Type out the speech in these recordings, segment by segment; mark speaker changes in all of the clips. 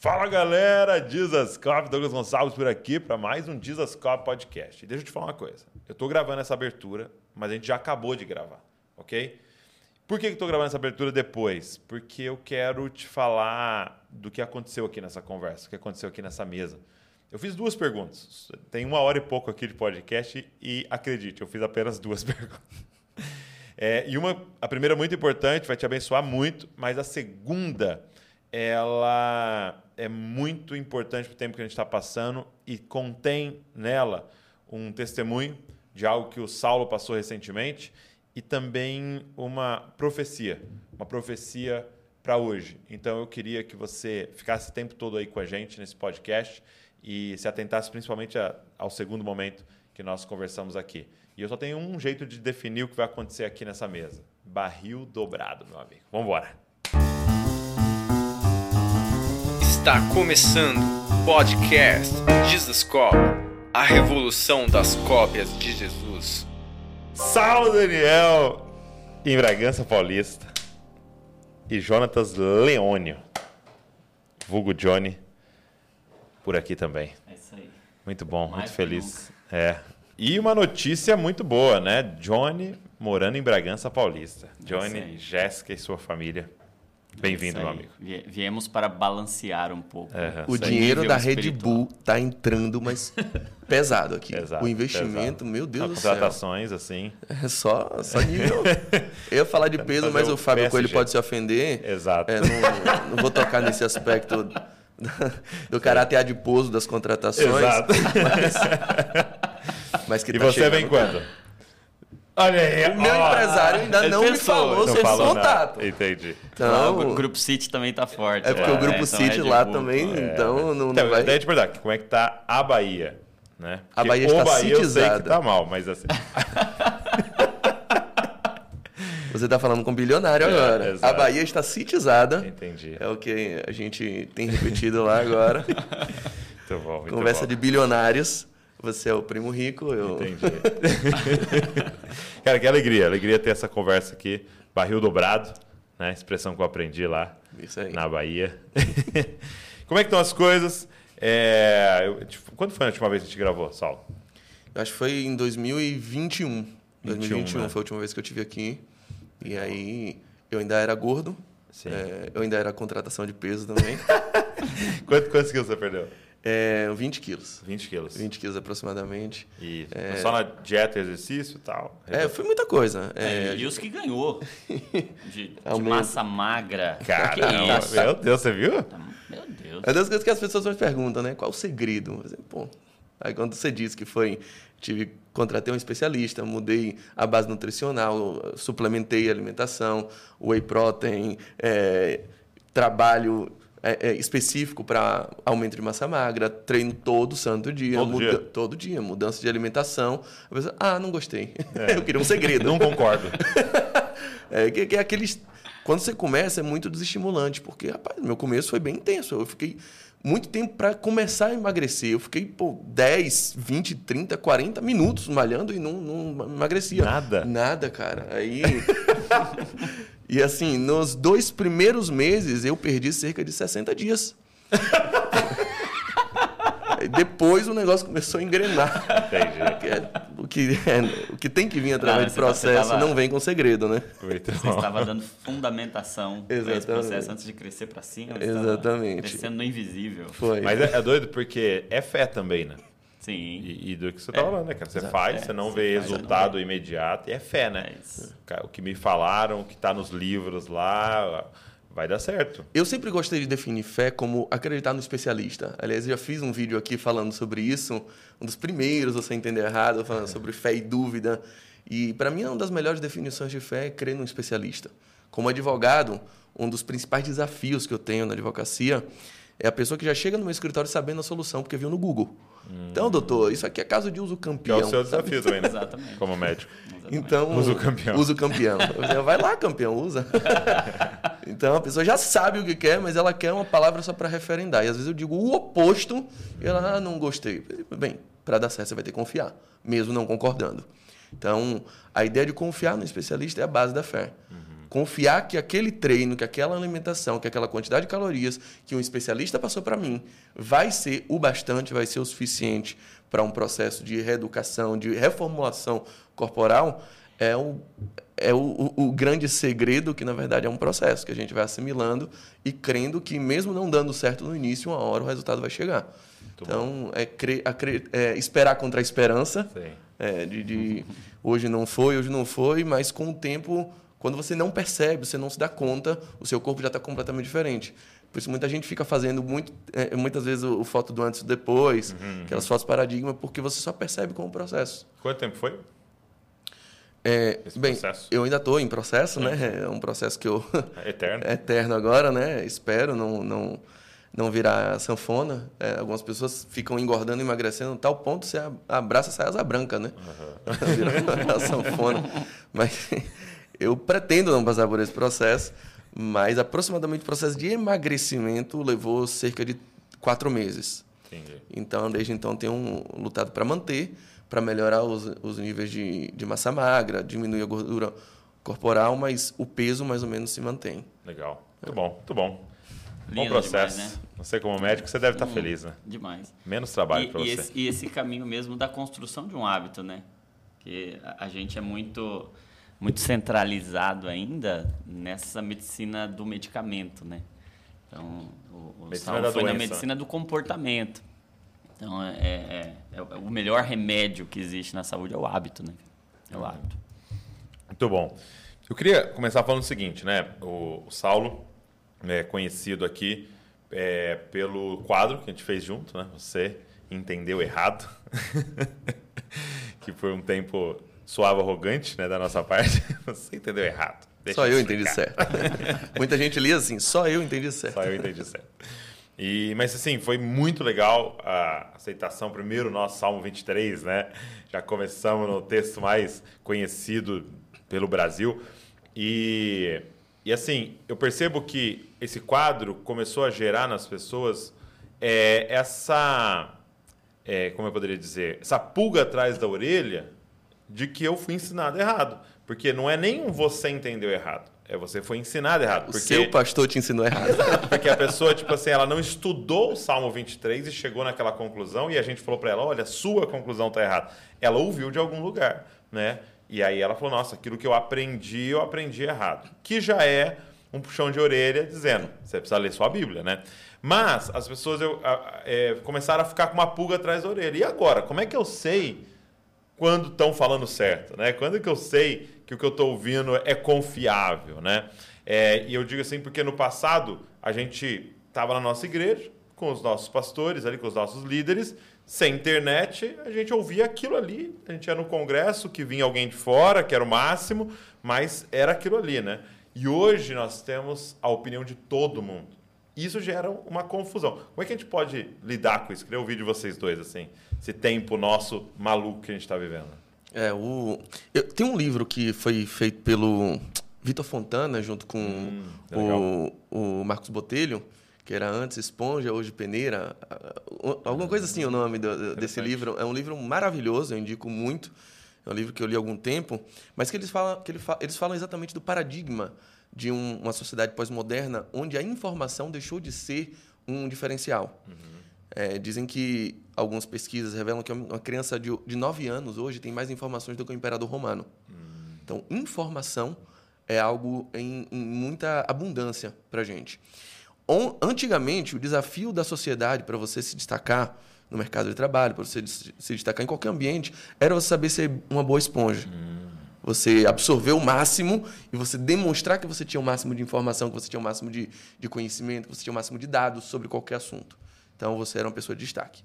Speaker 1: Fala galera, Dizascope, Douglas Gonçalves por aqui para mais um Dizascope Podcast. E deixa eu te falar uma coisa: eu estou gravando essa abertura, mas a gente já acabou de gravar, ok? Por que eu estou gravando essa abertura depois? Porque eu quero te falar do que aconteceu aqui nessa conversa, o que aconteceu aqui nessa mesa. Eu fiz duas perguntas. Tem uma hora e pouco aqui de podcast e acredite, eu fiz apenas duas perguntas. É, e uma, a primeira muito importante, vai te abençoar muito, mas a segunda ela é muito importante para o tempo que a gente está passando e contém nela um testemunho de algo que o Saulo passou recentemente e também uma profecia, uma profecia para hoje. Então eu queria que você ficasse o tempo todo aí com a gente nesse podcast e se atentasse principalmente a, ao segundo momento que nós conversamos aqui. E eu só tenho um jeito de definir o que vai acontecer aqui nessa mesa: barril dobrado, meu amigo. Vamos embora.
Speaker 2: Está começando o podcast Jesus Cop, a revolução das cópias de Jesus.
Speaker 1: Saulo Daniel em Bragança Paulista e Jonatas Leônio, vulgo Johnny, por aqui também.
Speaker 3: É isso aí.
Speaker 1: Muito bom,
Speaker 3: Mais
Speaker 1: muito feliz. É. E uma notícia muito boa, né? Johnny morando em Bragança Paulista. Johnny,
Speaker 3: aí.
Speaker 1: Jéssica e sua família. Bem-vindo, meu amigo.
Speaker 3: Vie- Viemos para balancear um pouco.
Speaker 4: O dinheiro da Red. Bull tá entrando, mas pesado aqui.
Speaker 1: Pesado,
Speaker 4: o investimento,
Speaker 1: pesado.
Speaker 4: meu Deus
Speaker 1: Não,
Speaker 4: do céu.
Speaker 1: Contratações, assim.
Speaker 4: É só, só nível. Eu ia falar de peso,
Speaker 1: Fazer
Speaker 4: mas
Speaker 1: o
Speaker 4: o Fábio Coelho
Speaker 1: PSG.
Speaker 4: pode se ofender.
Speaker 1: Exato.
Speaker 4: É, não, não vou tocar nesse aspecto do caráter adiposo das contratações.
Speaker 1: Exato.
Speaker 4: Mas que
Speaker 1: E
Speaker 4: tá
Speaker 1: você
Speaker 4: chegando.
Speaker 1: vem quando? Olha aí.
Speaker 4: O meu
Speaker 1: ó.
Speaker 4: empresário ainda
Speaker 3: ele
Speaker 4: não me
Speaker 3: pensou,
Speaker 4: falou
Speaker 3: não
Speaker 4: sobre esse
Speaker 1: falou nada.
Speaker 4: contato.
Speaker 1: Entendi.
Speaker 3: Lá, o
Speaker 4: Então,
Speaker 3: Grupo City também tá forte.
Speaker 4: é porque
Speaker 3: né?
Speaker 4: o Grupo
Speaker 3: Então,
Speaker 4: City
Speaker 3: Red
Speaker 4: lá
Speaker 3: Bull,
Speaker 4: também,
Speaker 3: pô.
Speaker 4: então não, não
Speaker 1: Então,
Speaker 4: vai...
Speaker 1: daí te perguntar, como é que tá a Bahia? Né?
Speaker 4: A Bahia
Speaker 1: o
Speaker 4: está
Speaker 1: Bahia eu sei que
Speaker 4: citizada.
Speaker 1: tá mal, mas assim.
Speaker 4: Você tá falando com bilionário
Speaker 1: É,
Speaker 4: agora. A
Speaker 1: exato.
Speaker 4: Bahia está citizada.
Speaker 1: Entendi.
Speaker 4: É o que a gente tem repetido lá agora.
Speaker 1: Muito bom. Muito
Speaker 4: Conversa
Speaker 1: bom.
Speaker 4: de bilionários. Você é o primo rico, eu.
Speaker 1: Entendi. Cara, que alegria. Alegria ter essa conversa aqui. Barril dobrado, né? Expressão que eu aprendi lá
Speaker 4: Isso aí.
Speaker 1: na Bahia. Como é que estão as coisas? É, eu- tipo, quando foi a última vez que a gente gravou, Saulo?
Speaker 4: Eu acho que foi em 2021. 2021
Speaker 1: né?
Speaker 4: foi a última vez que eu tive aqui. E aí eu ainda era gordo. É, eu ainda era contratação de peso também.
Speaker 1: Quanto, quantos quilos você perdeu?
Speaker 4: É, 20 quilos.
Speaker 1: 20 quilos.
Speaker 4: 20 quilos aproximadamente.
Speaker 1: E só na dieta e exercício e tal?
Speaker 4: É, foi muita coisa. É,
Speaker 3: É, e os que ganhou de, de massa magra. isso?
Speaker 1: meu Deus, você viu?
Speaker 3: Tá- Meu Deus.
Speaker 4: É das coisas que as pessoas me perguntam, né? Qual o segredo? Digo, Pô, aí quando você disse que foi, tive, contratei um especialista, mudei a base nutricional, suplementei a alimentação, whey protein, é, trabalho é, é, específico para aumento de massa magra, treino todo santo dia,
Speaker 1: Todo dia?
Speaker 4: todo dia, mudança de alimentação. A pessoa, ah, não gostei. Eu queria um segredo.
Speaker 1: Não concordo.
Speaker 4: É, que, que é aqueles. Quando você começa, é muito desestimulante, porque, rapaz, meu começo foi bem intenso. Eu fiquei muito tempo para começar a emagrecer. Eu fiquei, pô, 10, 20, 30, 40 minutos malhando e não, não emagrecia.
Speaker 1: Nada?
Speaker 4: Nada, cara. Aí. e assim, nos dois primeiros meses, eu perdi cerca de 60 dias. Depois o negócio começou a engrenar.
Speaker 1: Entendi.
Speaker 4: Que é- o, que, é- o que tem que vir através
Speaker 3: Ah,
Speaker 4: de
Speaker 3: tá-
Speaker 4: processo
Speaker 3: tava-
Speaker 4: não vem com segredo, né?
Speaker 1: Muito
Speaker 3: Você
Speaker 1: bom.
Speaker 3: estava dando fundamentação para esse processo antes de crescer para cima.
Speaker 4: Exatamente.
Speaker 3: Crescendo no invisível.
Speaker 4: Foi.
Speaker 1: Mas é, é doido porque é fé também, né?
Speaker 3: Sim.
Speaker 1: E, e do que você tá falando, né, cara? Você
Speaker 4: Exato.
Speaker 1: faz,
Speaker 3: É,
Speaker 1: você não
Speaker 3: você
Speaker 1: vê
Speaker 3: faz, você não
Speaker 1: resultado imediato e é fé, né?
Speaker 3: É
Speaker 1: O que me falaram, o que tá nos livros lá, vai dar certo.
Speaker 4: Eu sempre gostei de definir fé como acreditar no especialista. Aliás, eu já fiz um vídeo aqui falando sobre isso, um dos primeiros, você entender errado, falando sobre fé e dúvida. E para mim, uma das melhores definições de fé é crer num especialista. Como advogado, um dos principais desafios que eu tenho na advocacia é a pessoa que já chega no meu escritório sabendo a solução, porque viu no Google. Então, doutor, isso aqui é caso de uso
Speaker 1: Que é
Speaker 4: campeão.
Speaker 1: o seu
Speaker 4: sabe?
Speaker 1: desafio também, né?
Speaker 3: Exatamente.
Speaker 1: Como médico.
Speaker 3: Exatamente.
Speaker 4: Então,
Speaker 1: Usa o campeão.
Speaker 4: Usa o campeão. Eu, Vai lá, campeão, usa. então a pessoa já sabe o que quer, mas ela quer uma palavra só para referendar. E às vezes eu digo o oposto e ela, ah, não gostei. Bem, para dar certo você vai ter que confiar, mesmo não concordando. Então, a ideia de confiar no especialista é a base da fé. Confiar que aquele treino, que aquela alimentação, que aquela quantidade de calorias que um especialista passou para mim vai ser o bastante, vai ser o suficiente para um processo de reeducação, de reformulação corporal, é o, é o, o, grande segredo que, na verdade, é um processo que a gente vai assimilando e crendo que, mesmo não dando certo no início, uma hora o resultado vai chegar. Muito então, é, crer, é, esperar contra a esperança. É, de, de hoje não foi, hoje não foi, mas com o tempo, quando você não percebe, você não se dá conta, o seu corpo já está completamente diferente. Por isso muita gente fica fazendo muito, é, muitas vezes o, o, foto do antes e depois, uhum. aquelas fotos paradigma, porque você só percebe com o processo.
Speaker 1: Quanto tempo foi?
Speaker 4: É, bem, processo? eu ainda estou em processo, né? É um processo que eu
Speaker 1: é eterno,
Speaker 4: é eterno agora, né? Espero não não não virar sanfona. É, algumas pessoas ficam engordando, emagrecendo, tal ponto você abraça sai asa branca, né? Uhum. Vira sanfona. Mas eu pretendo não passar por esse processo. Mas aproximadamente o processo de emagrecimento levou cerca de quatro meses. Entendi. Então, desde então, tenho lutado para manter, para melhorar os, os níveis de, de massa magra, diminuir a gordura corporal, mas o peso mais ou menos se mantém.
Speaker 1: Legal. Muito é. bom, muito bom. Lindo bom processo. Demais, né? Você, como médico, você deve estar hum, feliz, né?
Speaker 3: Demais.
Speaker 1: Menos trabalho para você.
Speaker 3: Esse, e esse caminho mesmo da construção de um hábito, né? Que a, a gente é muito muito centralizado ainda nessa medicina do medicamento, né? Então, o, o foi doença. na medicina do comportamento. Então, é, é, é, o melhor remédio que existe na saúde é o hábito, né? É o hábito.
Speaker 1: Muito bom. Eu queria começar falando o seguinte, né? O, o Saulo é conhecido aqui é, pelo quadro que a gente fez junto, né? Você entendeu errado, que por um tempo suave arrogante né, da nossa parte. Você entendeu errado.
Speaker 4: Deixa só eu entendi certo. Muita gente lia assim, só eu entendi certo.
Speaker 1: Só eu entendi certo. E, mas assim, foi muito legal a aceitação. Primeiro, nosso Salmo 23, né? Já começamos no texto mais conhecido pelo Brasil. E, e assim, eu percebo que esse quadro começou a gerar nas pessoas é, essa. É, como eu poderia dizer? Essa pulga atrás da orelha de que eu fui ensinado errado. Porque não é nem você entendeu errado. É você foi ensinado errado.
Speaker 4: O
Speaker 1: porque...
Speaker 4: seu pastor te ensinou errado.
Speaker 1: Exato, porque a pessoa, tipo assim, ela não estudou o Salmo 23 e chegou naquela conclusão e a gente falou para ela, olha, sua conclusão está errada. Ela ouviu de algum lugar, né? E aí ela falou, nossa, aquilo que eu aprendi, eu aprendi errado. Que já é um puxão de orelha dizendo, você precisa ler sua Bíblia, né? Mas as pessoas eu, é, começaram a ficar com uma pulga atrás da orelha. E agora, como é que eu sei quando estão falando certo, né? Quando que eu sei que o que eu estou ouvindo é confiável, né? É, e eu digo assim porque no passado a gente estava na nossa igreja com os nossos pastores ali, com os nossos líderes, sem internet, a gente ouvia aquilo ali. A gente ia no congresso, que vinha alguém de fora, que era o máximo, mas era aquilo ali, né? E hoje nós temos a opinião de todo mundo. Isso gera uma confusão. Como é que a gente pode lidar com isso? Queria ouvir de vocês dois, assim esse tempo nosso maluco que a gente está vivendo.
Speaker 4: É, o... Eu, tem um livro que foi feito pelo Vitor Fontana, junto com hum, o, o Marcos Botelho, que era antes Esponja, hoje Peneira. Alguma coisa assim o nome do, desse livro. É um livro maravilhoso, eu indico muito. É um livro que eu li há algum tempo, mas que eles falam, que eles falam exatamente do paradigma de um, uma sociedade pós-moderna onde a informação deixou de ser um diferencial. Uhum. É, dizem que algumas pesquisas revelam que uma criança de, de 9 anos hoje tem mais informações do que o imperador romano. Hum. Então, informação é algo em, em muita abundância para a gente. On, antigamente, o desafio da sociedade para você se destacar no mercado de trabalho, para você se destacar em qualquer ambiente, era você saber ser uma boa esponja. Hum. Você absorver o máximo e você demonstrar que você tinha o máximo de informação, que você tinha o máximo de, de conhecimento, que você tinha o máximo de dados sobre qualquer assunto. Então você era uma pessoa de destaque.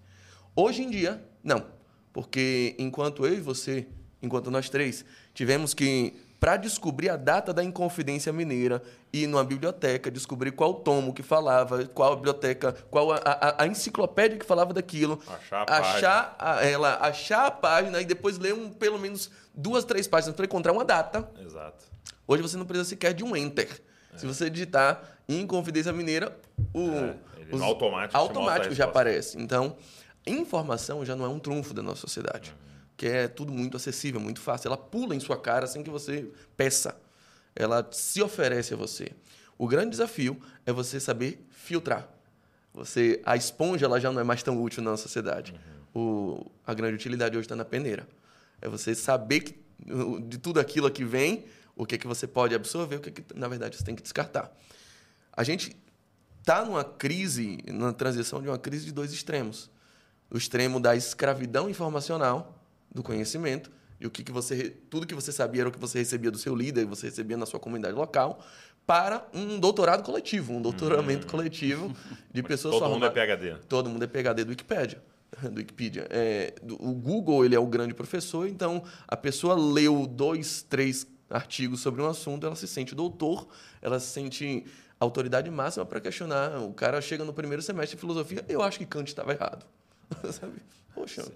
Speaker 4: Hoje em dia, não. Porque enquanto eu e você, enquanto nós três, tivemos que, para descobrir a data da Inconfidência Mineira, ir numa biblioteca, descobrir qual tomo que falava, qual a biblioteca, qual a, a, a enciclopédia que falava daquilo.
Speaker 1: Achar a
Speaker 4: achar A, ela, achar a página e depois ler um, pelo menos duas, três páginas para encontrar uma data.
Speaker 1: Exato.
Speaker 4: Hoje você não precisa sequer de um enter. É. Se você digitar Inconfidência Mineira, o. É
Speaker 1: os, automático,
Speaker 4: automático já aparece. Então, informação já não é um trunfo da nossa sociedade, uhum. Que é tudo muito acessível, muito fácil. Ela pula em sua cara sem que você peça. ela se oferece a você. O grande desafio é você saber filtrar. Você, a esponja ela já não é mais tão útil na sociedade. O, a grande utilidade hoje está na peneira. É você saber que, de tudo aquilo que vem, o que, é que você pode absorver, o que, é que, na verdade, você tem que descartar. A gente está numa crise, na transição de uma crise de dois extremos. O extremo da escravidão informacional, do conhecimento, e o que, que você, tudo que você sabia era o que você recebia do seu líder, você recebia na sua comunidade local, para um doutorado coletivo, um doutoramento hum. coletivo de pessoas
Speaker 1: Todo mundo é PhD.
Speaker 4: Todo mundo é PhD do Wikipedia. Do Wikipedia. É, do, o Google ele é o grande professor, então a pessoa leu dois, três artigos sobre um assunto, ela se sente doutor, ela se sente autoridade máxima para questionar. O cara chega no primeiro semestre de filosofia, eu acho que Kant estava errado. Sabe? Poxa, Sim.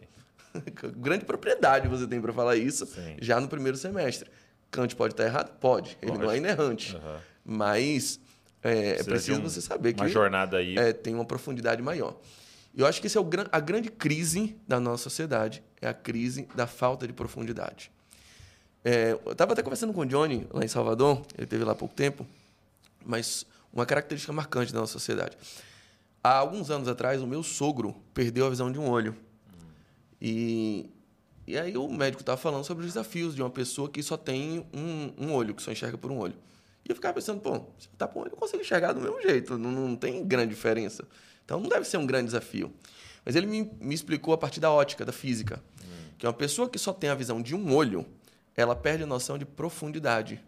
Speaker 4: grande propriedade você tem para falar isso Sim. já no primeiro semestre. Kant pode estar errado? Pode. Ele pode. não é inerrante. Uhum. Mas é, é preciso um, você saber que
Speaker 1: uma jornada aí.
Speaker 4: É, tem uma profundidade maior. Eu acho que esse é o, a grande crise da nossa sociedade, é a crise da falta de profundidade. É, eu estava até conversando com o Johnny lá em Salvador, ele teve lá há pouco tempo, mas uma característica marcante da nossa sociedade. Há alguns anos atrás, o meu sogro perdeu a visão de um olho. E, e aí o médico estava falando sobre os desafios de uma pessoa que só tem um, um olho, que só enxerga por um olho. E eu ficava pensando, pô, se tá com um olho, eu consigo enxergar do mesmo jeito, não, não tem grande diferença. Então não deve ser um grande desafio. Mas ele me, me explicou a partir da ótica, da física, hum. que uma pessoa que só tem a visão de um olho, ela perde a noção de profundidade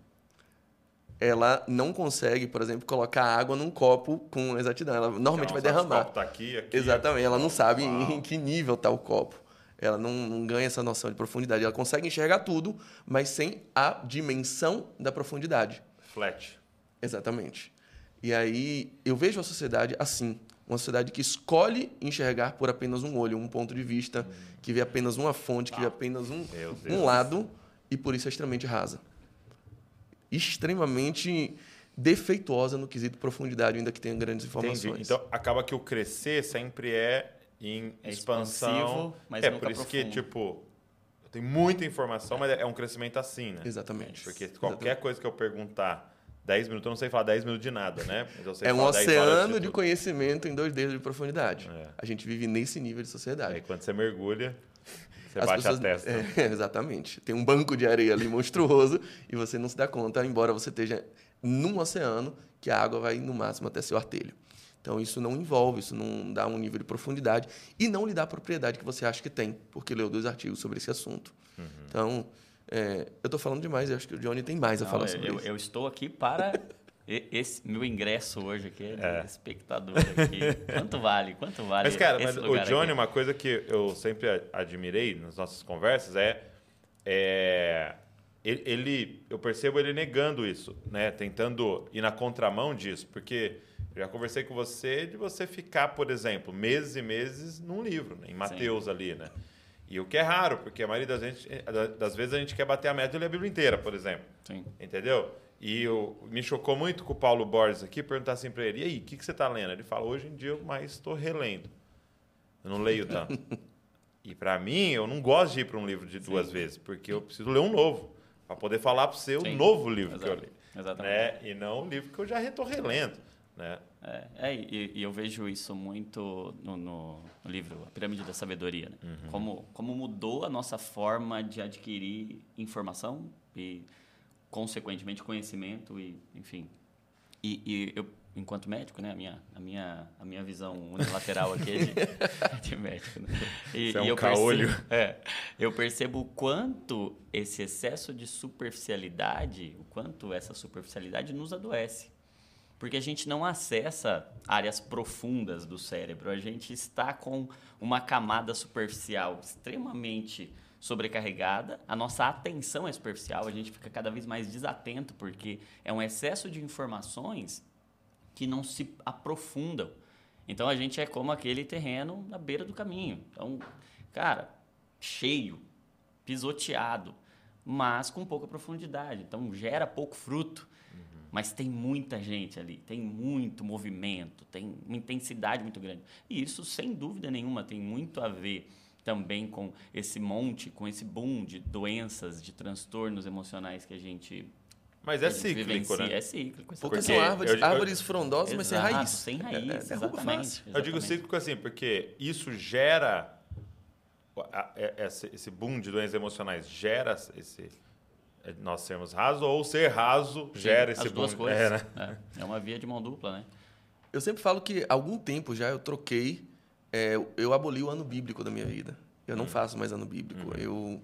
Speaker 4: ela não consegue, por exemplo, colocar água num copo com exatidão. Ela normalmente vai derramar. O
Speaker 1: copo tá aqui, aqui,
Speaker 4: Exatamente.
Speaker 1: Aqui,
Speaker 4: ela não sabe Uau. em que nível está o copo. Ela não, não, ganha essa noção de profundidade. Ela consegue enxergar tudo, mas sem a dimensão da profundidade.
Speaker 1: Flat.
Speaker 4: Exatamente. E aí eu vejo a sociedade assim. Uma sociedade que escolhe enxergar por apenas um olho, um ponto de vista, hum. que vê apenas uma fonte, que vê apenas um, um lado, e por isso é extremamente rasa extremamente defeituosa no quesito profundidade, ainda que tenha grandes informações.
Speaker 1: Entendi. Então, acaba que o crescer sempre é em é expansão.
Speaker 3: mas
Speaker 1: é,
Speaker 3: por
Speaker 1: isso que, tipo, tem muita informação, mas é um crescimento assim, né?
Speaker 4: Exatamente.
Speaker 1: Porque qualquer Exatamente. coisa que eu perguntar 10 minutos, eu não sei falar 10 minutos de nada, né?
Speaker 4: é um oceano de, de, conhecimento em dois dedos de profundidade. É. A gente vive nesse nível de sociedade.
Speaker 1: Aí quando você mergulha, você As baixa pessoas, a testa.
Speaker 4: É, exatamente. Tem um banco de areia ali monstruoso e você não se dá conta, embora você esteja num oceano que a água vai no máximo até seu artelho. Então isso não envolve, isso não dá um nível de profundidade e não lhe dá a propriedade que você acha que tem, porque leu dois artigos sobre esse assunto. Uhum. Então, é, eu estou falando demais, eu acho que o Johnny tem mais a falar sobre
Speaker 3: eu,
Speaker 4: isso.
Speaker 3: Eu estou aqui para esse meu ingresso hoje aqui é, é. espectador aqui. Quanto vale? Quanto vale?
Speaker 1: Mas, cara, mas o Johnny, aqui? uma coisa que eu sempre admirei nas nossas conversas é. é ele, ele, eu percebo ele negando isso, né? Tentando ir na contramão disso, porque eu já conversei com você de você ficar, por exemplo, meses e meses num livro, né? em Mateus Sim. ali, né? E o que é raro, porque a maioria das, gente, das vezes a gente quer bater a meta e ler a Bíblia inteira, por exemplo.
Speaker 3: Sim.
Speaker 1: Entendeu? E eu, me chocou muito com o Paulo Borges aqui perguntar assim para ele: e aí, o que, que você está lendo? Ele fala: hoje em dia eu mais estou relendo. Eu não leio tanto. e para mim, eu não gosto de ir para um livro de duas Sim. vezes, porque eu preciso ler um novo, para poder falar para você Sim. o novo livro Exato. que eu li.
Speaker 3: Exatamente.
Speaker 1: Né? E não o livro que eu já estou relendo. Né?
Speaker 3: É, é e, e, eu vejo isso muito no, no, no, livro A Pirâmide da Sabedoria. Né? Uhum. Como, como mudou a nossa forma de adquirir informação e consequentemente conhecimento e enfim e, e, eu enquanto médico né? A minha a minha a minha visão unilateral aqui é de, de médico né?
Speaker 1: e, é um eu percebo,
Speaker 3: é, eu percebo o quanto esse excesso de superficialidade o quanto essa superficialidade nos adoece. Porque a gente não acessa áreas profundas do cérebro. A gente está com uma camada superficial extremamente sobrecarregada, a nossa atenção é superficial, a gente fica cada vez mais desatento porque é um excesso de informações que não se aprofundam. Então a gente é como aquele terreno na beira do caminho. Então, cara, cheio, pisoteado, mas com pouca profundidade. Então gera pouco fruto. Uhum. Mas tem muita gente ali, tem muito movimento, tem uma intensidade muito grande. E isso, sem dúvida nenhuma, tem muito a ver também com esse monte, com esse boom de doenças, de transtornos emocionais que a gente
Speaker 1: Mas é
Speaker 3: Eles
Speaker 1: cíclico, né?
Speaker 3: É cíclico.
Speaker 4: Porque, são árvores,
Speaker 1: eu
Speaker 4: árvores frondosas, mas sem raiz.
Speaker 3: Sem raiz,
Speaker 4: É, derruba
Speaker 3: exatamente.
Speaker 4: fácil.
Speaker 1: Eu digo cíclico assim, porque isso gera. é- Esse, boom de doenças emocionais gera esse. é, Nós sermos rasos ou ser raso
Speaker 3: Sim,
Speaker 1: gera esse
Speaker 3: As duas
Speaker 1: boom.
Speaker 3: coisas.
Speaker 1: É, né?
Speaker 3: É, é uma via de mão dupla, né?
Speaker 4: Eu sempre falo que há algum tempo já eu troquei, é, eu aboli o ano bíblico da minha vida. Eu não faço mais ano bíblico. Eu,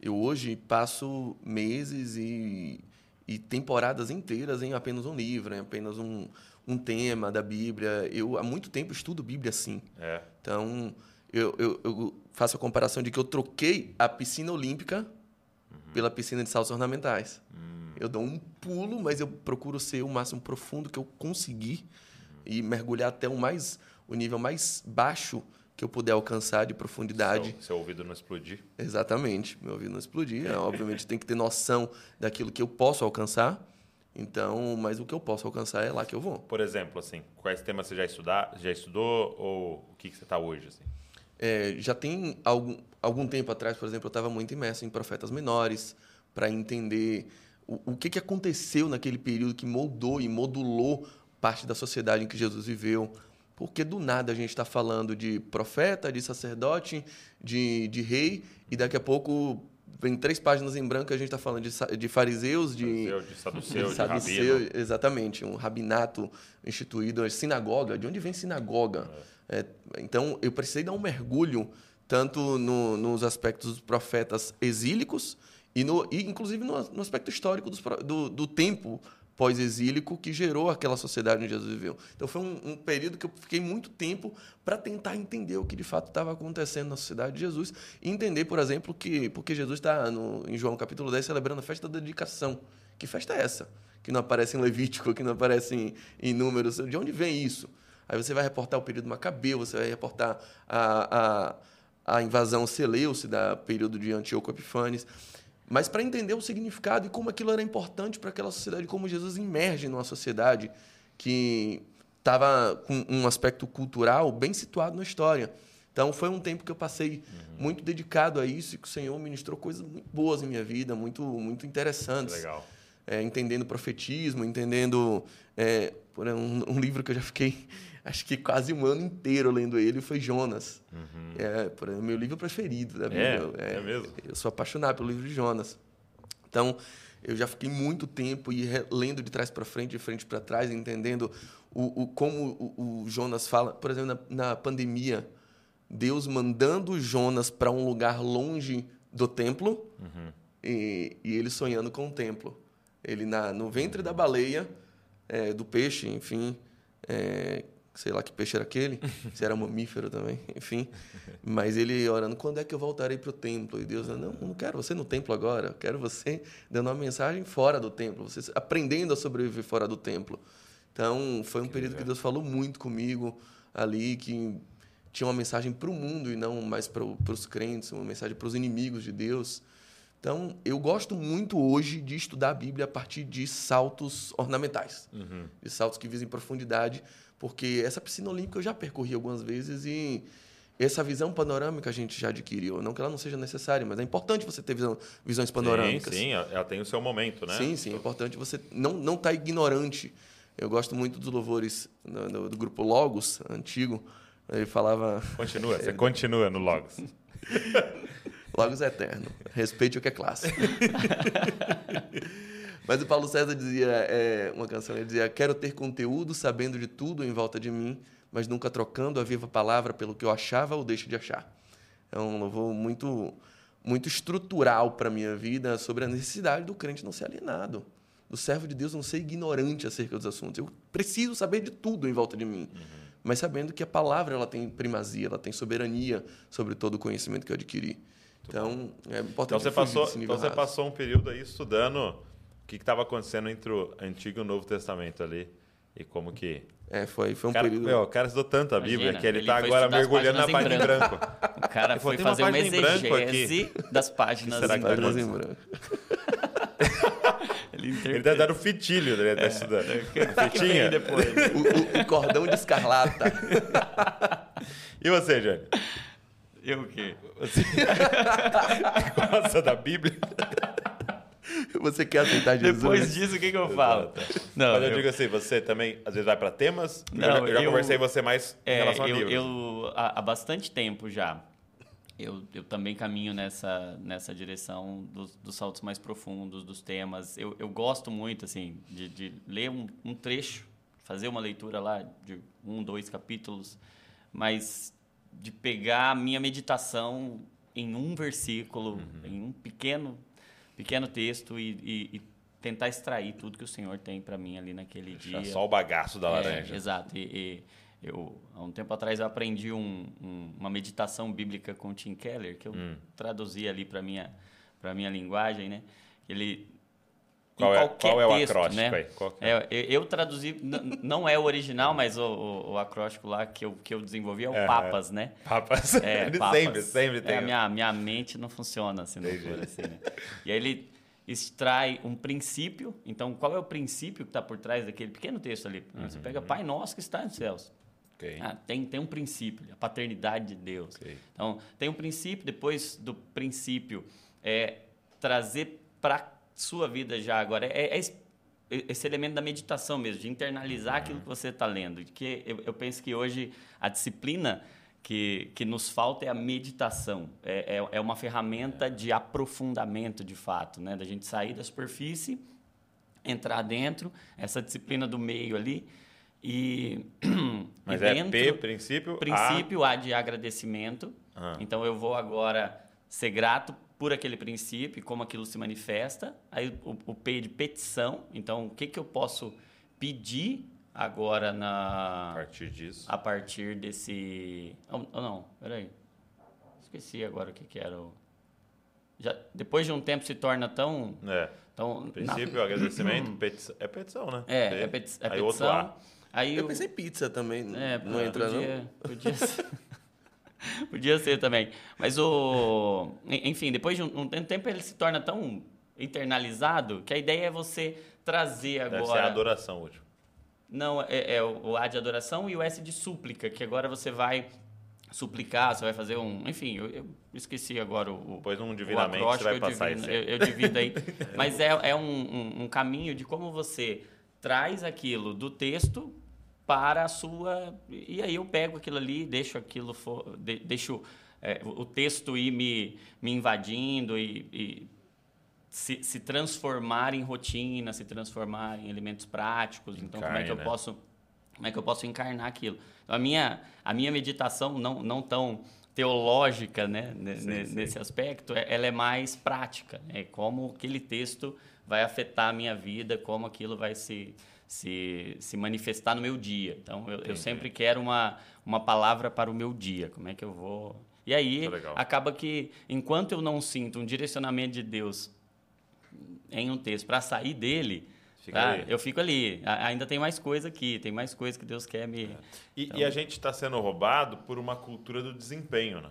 Speaker 4: eu hoje passo meses e, e temporadas inteiras em apenas um livro, em apenas um, um tema da Bíblia. Eu há muito tempo estudo Bíblia assim.
Speaker 1: É.
Speaker 4: Então, eu, eu, eu faço a comparação de que eu troquei a piscina olímpica pela piscina de saltos ornamentais. Eu dou um pulo, mas eu procuro ser o máximo profundo que eu conseguir e mergulhar até o mais o nível mais baixo que eu puder alcançar de profundidade.
Speaker 1: Seu, seu ouvido não explodir.
Speaker 4: Exatamente. Meu ouvido não explodir. né? Obviamente tem que ter noção daquilo que eu posso alcançar. Então, mas o que eu posso alcançar é lá que eu vou.
Speaker 1: Por exemplo, assim, quais temas você já, estudar, já estudou ou o que, que você está hoje? Assim?
Speaker 4: É, já tem algum, algum tempo atrás, por exemplo, eu estava muito imerso em profetas menores para entender o, o que, que aconteceu naquele período que moldou e modulou parte da sociedade em que Jesus viveu. Porque do nada a gente está falando de profeta, de sacerdote, de, de rei, e daqui a pouco vem três páginas em branco a gente está falando de, de fariseus, de,
Speaker 1: Fariseu, de saduceu, de
Speaker 4: Saduceu,
Speaker 1: rabino.
Speaker 4: exatamente, um rabinato instituído, a sinagoga. De onde vem sinagoga? É, então, eu precisei dar um mergulho tanto no- nos aspectos dos profetas exílicos e, no, e inclusive, no, no aspecto histórico dos do, do tempo pós-exílico que gerou aquela sociedade onde Jesus viveu. Então, foi um, um período que eu fiquei muito tempo para tentar entender o que de fato estava acontecendo na sociedade de Jesus e entender, por exemplo, que porque Jesus está em João capítulo 10 celebrando a festa da dedicação. Que festa é essa? Que não aparece em Levítico, que não aparece em, em Números. De onde vem isso? Aí você vai reportar o período Macabeu, você vai reportar a, a, a invasão Seleucida, da período de Antíoco Epifanes. Mas para entender o significado e como aquilo era importante para aquela sociedade, como Jesus emerge numa sociedade que estava com um aspecto cultural bem situado na história. Então foi um tempo que eu passei muito dedicado a isso e que o Senhor ministrou coisas muito boas em minha vida, muito muito interessantes
Speaker 1: Legal.
Speaker 4: é, entendendo profetismo, entendendo é, um, um livro que eu já fiquei acho que quase um ano inteiro lendo ele foi Jonas. É por exemplo, meu livro preferido da Bíblia.
Speaker 1: Uhum. É? É mesmo?
Speaker 4: Eu sou apaixonado pelo livro de Jonas. Então eu já fiquei muito tempo e lendo de trás para frente, de frente para trás, entendendo o, o como o, o Jonas fala, por exemplo, na, na pandemia, Deus mandando Jonas para um lugar longe do templo e, e ele sonhando com o templo. Ele na, no ventre da baleia, é, do peixe, enfim, é, sei lá que peixe era aquele, se era mamífero também, enfim. Mas ele orando, quando é que eu voltarei para o templo? E Deus, não, não quero você no templo agora, eu quero você dando uma mensagem fora do templo, você aprendendo a sobreviver fora do templo. Então, foi um período que Deus falou muito comigo ali, que tinha uma mensagem para o mundo e não mais para os crentes, uma mensagem para os inimigos de Deus. Então, eu gosto muito hoje de estudar a Bíblia a partir de saltos ornamentais, de saltos que visem profundidade, porque essa piscina olímpica eu já percorri algumas vezes e essa visão panorâmica a gente já adquiriu. Não que ela não seja necessária, mas é importante você ter visão, visões panorâmicas.
Speaker 1: Sim, sim, ela tem o seu momento, né?
Speaker 4: Sim, sim, é importante você não não estar ignorante. Eu gosto muito dos louvores do, do- do grupo Logos, antigo. Ele falava
Speaker 1: Continua, você continua no Logos.
Speaker 4: Logos é eterno. Respeite o que é clássico. Mas o Paulo César dizia, é, uma canção, ele dizia: Quero ter conteúdo sabendo de tudo em volta de mim, mas nunca trocando a viva palavra pelo que eu achava ou deixo de achar. É um louvor muito, muito estrutural para a minha vida sobre a necessidade do crente não ser alienado, do servo de Deus não ser ignorante acerca dos assuntos. Eu preciso saber de tudo em volta de mim, mas sabendo que a palavra ela tem primazia, ela tem soberania sobre todo o conhecimento que eu adquiri. Então, é importante
Speaker 1: Então você, passou, então você
Speaker 4: raso.
Speaker 1: passou um período aí estudando o que estava acontecendo entre o Antigo e o Novo Testamento ali. E como que.
Speaker 4: É, foi, foi um
Speaker 1: cara,
Speaker 4: período.
Speaker 1: meu, o cara estudou tanto a Bíblia
Speaker 3: Imagina,
Speaker 1: que ele,
Speaker 3: ele
Speaker 1: está agora mergulhando na página em branco.
Speaker 3: O cara foi
Speaker 1: "Tem uma
Speaker 3: fazer uma
Speaker 1: branco
Speaker 3: exegese das páginas
Speaker 1: será
Speaker 3: em
Speaker 1: que
Speaker 3: branco.
Speaker 4: Em branco.
Speaker 3: Ele
Speaker 1: Ele
Speaker 3: interpreta.
Speaker 1: tá dando fitilho, ele tá estudando. Fitinha.
Speaker 3: depois.
Speaker 4: o, o- o cordão de escarlata.
Speaker 1: E você, Jânio?
Speaker 3: Eu o quê?
Speaker 1: Você gosta da Bíblia?
Speaker 4: Você quer aceitar Jesus?
Speaker 3: Depois disso, o que, que eu falo?
Speaker 1: Não, Mas eu, eu, digo assim, você também às vezes vai para temas? Não, eu já, eu já eu, conversei com você mais em é, relação a livros.
Speaker 3: Eu, há, há bastante tempo já, eu, eu também caminho nessa, nessa direção dos, dos saltos mais profundos, dos temas. Eu, eu gosto muito, assim, de, de ler um, um trecho, fazer uma leitura lá de um, dois capítulos, mas de pegar a minha meditação em um versículo, uhum. em um pequeno, pequeno texto e, e, e, tentar extrair tudo que o Senhor tem para mim ali naquele Deixar dia.
Speaker 1: Só o bagaço da laranja.
Speaker 3: É, exato. E, eu, há um tempo atrás, eu aprendi um, um, uma meditação bíblica com Tim Keller, que eu hum. traduzi ali para minha para minha linguagem, né? Ele
Speaker 1: qual é, qual é o texto, acróstico né? aí?
Speaker 3: É? É, eu, traduzi, não é o original, mas o, o, o, acróstico lá que eu, que eu desenvolvi é o é, Papas, né?
Speaker 1: Papas. É, papas. sempre, sempre tem.
Speaker 3: É, a minha, minha mente não funciona assim, não for, assim né? E aí ele extrai um princípio. Então, qual é o princípio que está por trás daquele pequeno texto ali? Uhum. Você pega Pai Nosso que está nos céus. Okay. Ah, tem, tem um princípio, a paternidade de Deus. Okay. Então, tem um princípio, depois do princípio, é trazer para sua vida já agora. É, é, esse elemento da meditação mesmo, de internalizar uhum. aquilo que você está lendo. Que eu, eu, penso que hoje a disciplina que, que nos falta é a meditação. É, é, é uma ferramenta de aprofundamento, de fato, né? da gente sair da superfície, entrar dentro, essa disciplina do meio ali e,
Speaker 1: Mas e é dentro, P, princípio
Speaker 3: Princípio A, a de agradecimento. Ah. Então eu vou agora ser grato por aquele princípio e como aquilo se manifesta. Aí o, o P de petição. Então o que, que eu posso pedir agora na...
Speaker 1: A partir disso.
Speaker 3: A partir desse... Oh, oh não, peraí. Esqueci agora o que, que era o... Já, depois de um tempo se torna tão...
Speaker 1: É. Tão, princípio, na... agradecimento, petição. É petição, né?
Speaker 3: É, é, peti é petição. Aí outro A. Aí
Speaker 4: eu, pensei pizza também.
Speaker 3: É, não entra podia, não? Podia ser. podia ser também. Mas o. Enfim, depois de um, um, tempo ele se torna tão internalizado que a ideia é você trazer agora. Deve ser
Speaker 1: a adoração último.
Speaker 3: Não, é, é o A de adoração e o S de súplica, que agora você vai suplicar, você vai fazer um. Enfim, eu, eu esqueci agora o.
Speaker 1: Depois um divinamente você vai passar divino,
Speaker 3: isso. Eu, eu divido aí. Mas é, é um, um, um, caminho de como você traz aquilo do texto para a sua. E aí eu pego aquilo ali, deixo aquilo, for, de, deixo é, o texto ir me, me invadindo e, e se, se, transformar em rotina, se transformar em elementos práticos. Então, como é que eu né? posso como é que eu posso encarnar aquilo? Então, a minha a minha meditação não não tão teológica, né, sim, nesse sim. aspecto, é, ela é mais prática, é como aquele texto vai afetar a minha vida, como aquilo vai se se, se manifestar no meu dia. Então, eu, eu, sempre quero uma, uma palavra para o meu dia. Como é que eu vou. E aí, acaba que, enquanto eu não sinto um direcionamento de Deus em um texto para sair dele, tá? eu fico ali. ainda tem mais coisa aqui, tem mais coisa que Deus quer me. É.
Speaker 1: E, então... e, a gente está sendo roubado por uma cultura do desempenho, né?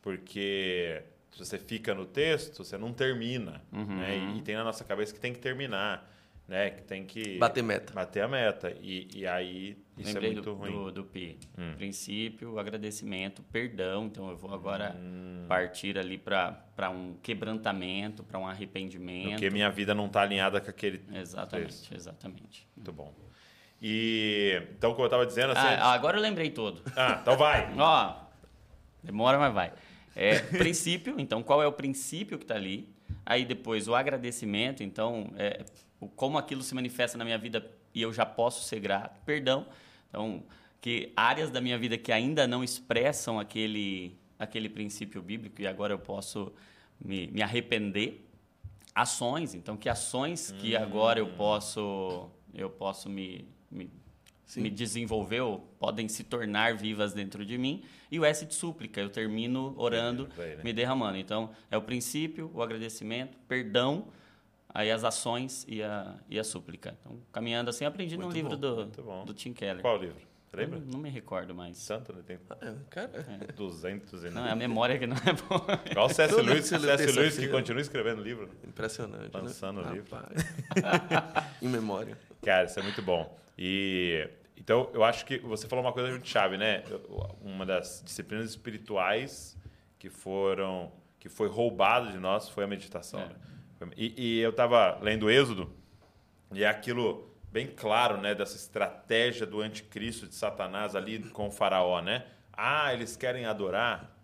Speaker 1: Porque se você fica no texto, você não termina. Uhum. Né? E, e tem na nossa cabeça que tem que terminar né? Que tem que
Speaker 4: bater meta.
Speaker 1: Bater a meta. E, e aí isso é Lembrei é muito
Speaker 3: do,
Speaker 1: ruim.
Speaker 3: Do, do P. Hum. Princípio, agradecimento, perdão. Então eu vou agora hum. partir ali para um quebrantamento, para um arrependimento.
Speaker 1: Porque minha vida não está alinhada com aquele.
Speaker 3: Exatamente, texto. exatamente.
Speaker 1: Muito bom. E então, como eu estava dizendo assim.
Speaker 3: Ah, agora eu lembrei todo.
Speaker 1: Ah, então vai.
Speaker 3: Ó, demora, mas vai. É, princípio, então qual é o princípio que está ali? Aí depois o agradecimento, então é, como aquilo se manifesta na minha vida e eu já posso ser grato. Perdão. Então, que áreas da minha vida que ainda não expressam aquele, aquele princípio bíblico e agora eu posso me, me arrepender. Ações, então que ações que hum. agora eu posso eu posso me, me, me desenvolver ou podem se tornar vivas dentro de mim. E o S de súplica, eu termino orando, né? me derramando. Então, é o princípio, o agradecimento, perdão, aí as ações e a, e a súplica. Então, caminhando assim, aprendi muito num livro do, do Tim Keller.
Speaker 1: Qual livro? lembra?
Speaker 3: Não, não, me recordo mais.
Speaker 1: Santo, né? Tem...
Speaker 4: Ah, cara.
Speaker 1: É. 200 e
Speaker 3: Não, é a memória que não é boa.
Speaker 1: Igual o C.S. Lewis, C.S. Lewis que continua escrevendo livro.
Speaker 4: Impressionante,
Speaker 1: né? Lançando
Speaker 4: né?
Speaker 1: o livro.
Speaker 4: em memória.
Speaker 1: Cara, isso é muito bom. E... Então, eu acho que você falou uma coisa muito chave, né? Uma das disciplinas espirituais que foram que foi roubado de nós foi a meditação. É. Né? E, e eu estava lendo Êxodo, e é aquilo bem claro, né, dessa estratégia do anticristo de Satanás ali com o faraó, né? Ah, eles querem adorar,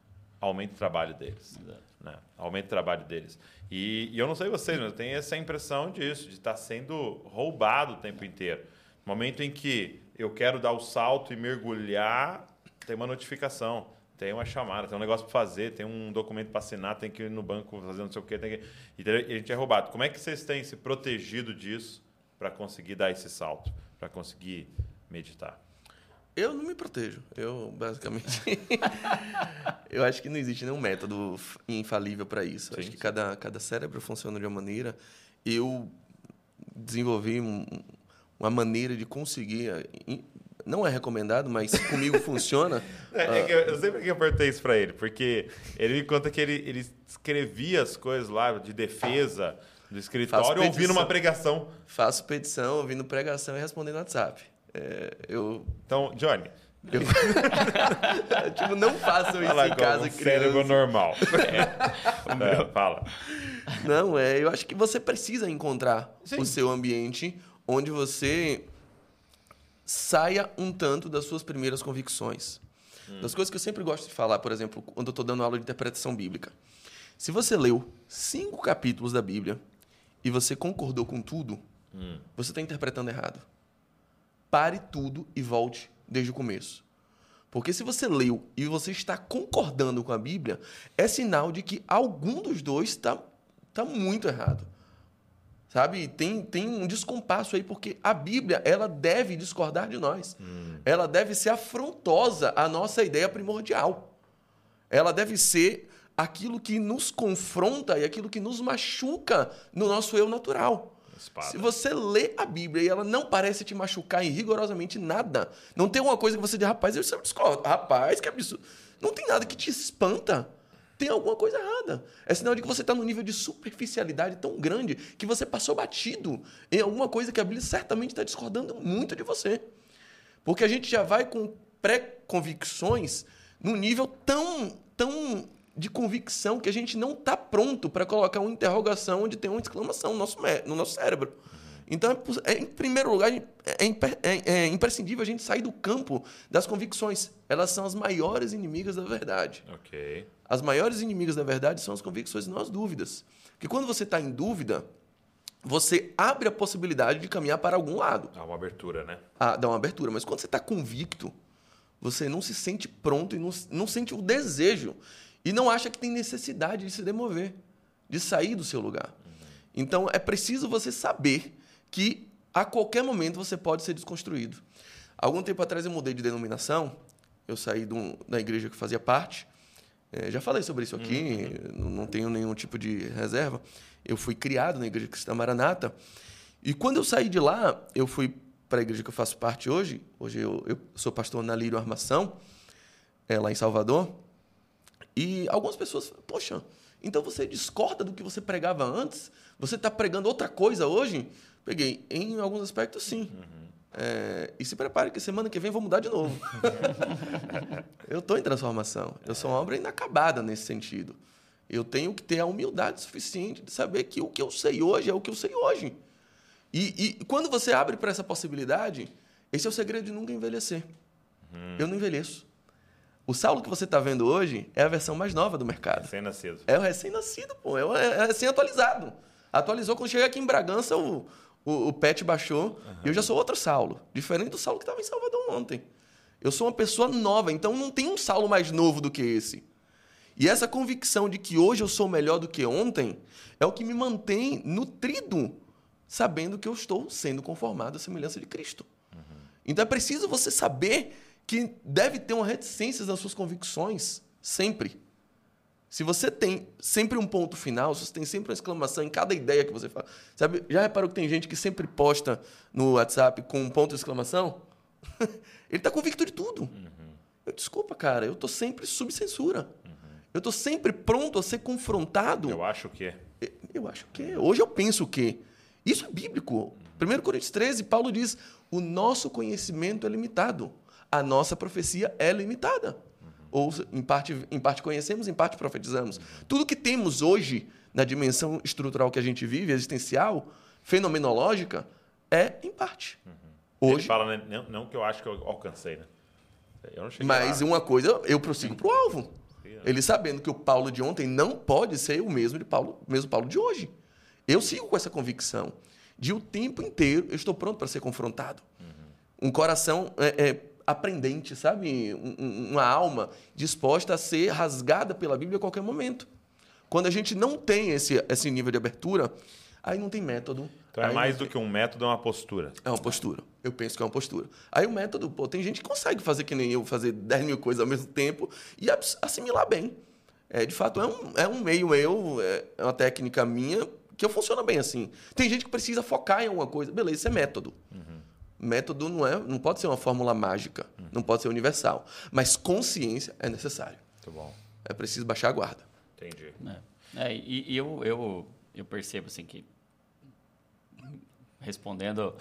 Speaker 1: aumenta o trabalho deles. Né? Aumenta o trabalho deles. E, e eu não sei vocês, mas eu tenho essa impressão disso, de estar sendo roubado o tempo inteiro. No momento em que eu quero dar o salto e mergulhar, tem uma notificação, tem uma chamada, tem um negócio para fazer, tem um documento para assinar, tem que ir no banco fazer não sei o quê, tem que... e a gente é roubado. Como é que vocês têm se protegido disso para conseguir dar esse salto, para conseguir meditar?
Speaker 4: Eu não me protejo. Eu, basicamente. eu acho que não existe nenhum método infalível para isso. Sim, acho que cada, cada cérebro funciona de uma maneira. Eu desenvolvi um, uma maneira de conseguir. Não é recomendado, mas comigo funciona.
Speaker 1: É, é eu, eu sempre que apertei isso para ele, porque ele me conta que ele, ele escrevia as coisas lá de defesa do escritório ouvindo uma pregação.
Speaker 4: Faço petição, ouvindo pregação e respondendo WhatsApp.
Speaker 1: É, eu... Então, Johnny.
Speaker 4: Eu... tipo, não façam isso fala em casa, um criança.
Speaker 1: cérebro normal. É. é, fala.
Speaker 4: Não, é, eu acho que você precisa encontrar Sim. o seu ambiente onde você saia um tanto das suas primeiras convicções. Hum. Das coisas que eu sempre gosto de falar, por exemplo, quando eu estou dando aula de interpretação bíblica. Se você leu cinco capítulos da Bíblia e você concordou com tudo, hum. você está interpretando errado pare tudo e volte desde o começo. Porque se você leu e você está concordando com a Bíblia, é sinal de que algum dos dois está tá muito errado. Sabe? Tem, tem um descompasso aí, porque a Bíblia ela deve discordar de nós. Hum. Ela deve ser afrontosa à nossa ideia primordial. Ela deve ser aquilo que nos confronta e aquilo que nos machuca no nosso eu natural. Espada. Se você lê a Bíblia e ela não parece te machucar em rigorosamente nada, não tem uma coisa que você diz, rapaz, eu sempre discordo. Rapaz, que absurdo. Não tem nada que te espanta. Tem alguma coisa errada. É sinal de que você está num nível de superficialidade tão grande que você passou batido em alguma coisa que a Bíblia certamente está discordando muito de você. Porque a gente já vai com pré-convicções num nível tão, tão de convicção que a gente não está pronto para colocar uma interrogação onde tem uma exclamação no nosso, no nosso cérebro. Então, é, é, em primeiro lugar, é, é, é, imprescindível a gente sair do campo das convicções. Elas são as maiores inimigas da verdade.
Speaker 1: Okay.
Speaker 4: As maiores inimigas da verdade são as convicções, não as dúvidas. Porque quando você está em dúvida, você abre a possibilidade de caminhar para algum lado.
Speaker 1: Dá uma abertura, né?
Speaker 4: Ah, dá uma abertura. Mas quando você está convicto, você não se sente pronto e não, não sente o desejo e não acha que tem necessidade de se demover, de sair do seu lugar. Então é preciso você saber que a qualquer momento você pode ser desconstruído. Algum tempo atrás eu mudei de denominação, eu saí um, da igreja que fazia parte. É, já falei sobre isso aqui, uhum. não tenho nenhum tipo de reserva. Eu fui criado na igreja cristã Maranata. E quando eu saí de lá, eu fui para a igreja que eu faço parte hoje. Hoje eu, eu sou pastor na Lírio Armação, é, lá em Salvador. E algumas pessoas, poxa, então você discorda do que você pregava antes? Você está pregando outra coisa hoje? Peguei, em alguns aspectos, sim. Uhum. É, e se prepare que semana que vem vou mudar de novo. eu estou em transformação. Eu sou uma obra inacabada nesse sentido. Eu tenho que ter a humildade suficiente de saber que o que eu sei hoje é o que eu sei hoje. E, e quando você abre para essa possibilidade, esse é o segredo de nunca envelhecer. Uhum. Eu não envelheço. O Saulo que você está vendo hoje é a versão mais nova do mercado.
Speaker 1: Recém-nascido.
Speaker 4: É o recém-nascido, pô. É, o, é recém-atualizado. Atualizou quando cheguei aqui em Bragança, o, o, o patch baixou. Uhum. E eu já sou outro Saulo. Diferente do Saulo que estava em Salvador ontem. Eu sou uma pessoa nova, então não tem um Saulo mais novo do que esse. E essa convicção de que hoje eu sou melhor do que ontem é o que me mantém nutrido, sabendo que eu estou sendo conformado à semelhança de Cristo. Uhum. Então é preciso você saber que deve ter uma reticência nas suas convicções, sempre. Se você tem sempre um ponto final, se você tem sempre uma exclamação em cada ideia que você fala. Sabe, já reparou que tem gente que sempre posta no WhatsApp com um ponto de exclamação? Ele está convicto de tudo. Uhum. Eu, desculpa, cara, eu estou sempre sob censura. Uhum. Eu estou sempre pronto a ser confrontado.
Speaker 1: Eu acho que.
Speaker 4: Eu, eu acho que. Hoje eu penso que. Isso é bíblico. 1 Coríntios 13, Paulo diz: o nosso conhecimento é limitado a nossa profecia é limitada. Uhum. ou em parte, em parte conhecemos, em parte profetizamos. Tudo que temos hoje na dimensão estrutural que a gente vive, existencial, fenomenológica, é em parte.
Speaker 1: Ele
Speaker 4: Hoje,
Speaker 1: fala, né, não, não que eu acho que eu alcancei, né? Eu
Speaker 4: mas
Speaker 1: lá.
Speaker 4: uma coisa, eu prossigo para o alvo. Ele sabendo que o Paulo de ontem não pode ser o mesmo de Paulo, mesmo Paulo de hoje. Eu sigo com essa convicção de o tempo inteiro eu estou pronto para ser confrontado. Um coração é, é, aprendente, sabe? Um- um- uma alma disposta a ser rasgada pela Bíblia a qualquer momento. Quando a gente não tem esse, esse nível de abertura, aí não tem método.
Speaker 1: Então é mais do que um método, é uma postura.
Speaker 4: é uma postura. Eu penso que é uma postura. Aí o método, pô, tem gente que consegue fazer que nem eu, fazer 10 mil coisas ao mesmo tempo e assimilar bem. É, de fato, é um, é um meio meu, é uma técnica minha que eu funciona bem assim. Tem gente que precisa focar em alguma coisa. Beleza, isso é método. Método não, é, não pode ser uma fórmula mágica, não pode ser universal. Mas consciência é necessário.
Speaker 1: Muito bom.
Speaker 4: É preciso baixar a guarda.
Speaker 1: Entendi.
Speaker 3: É, É, e, e eu, eu, eu percebo assim que respondendo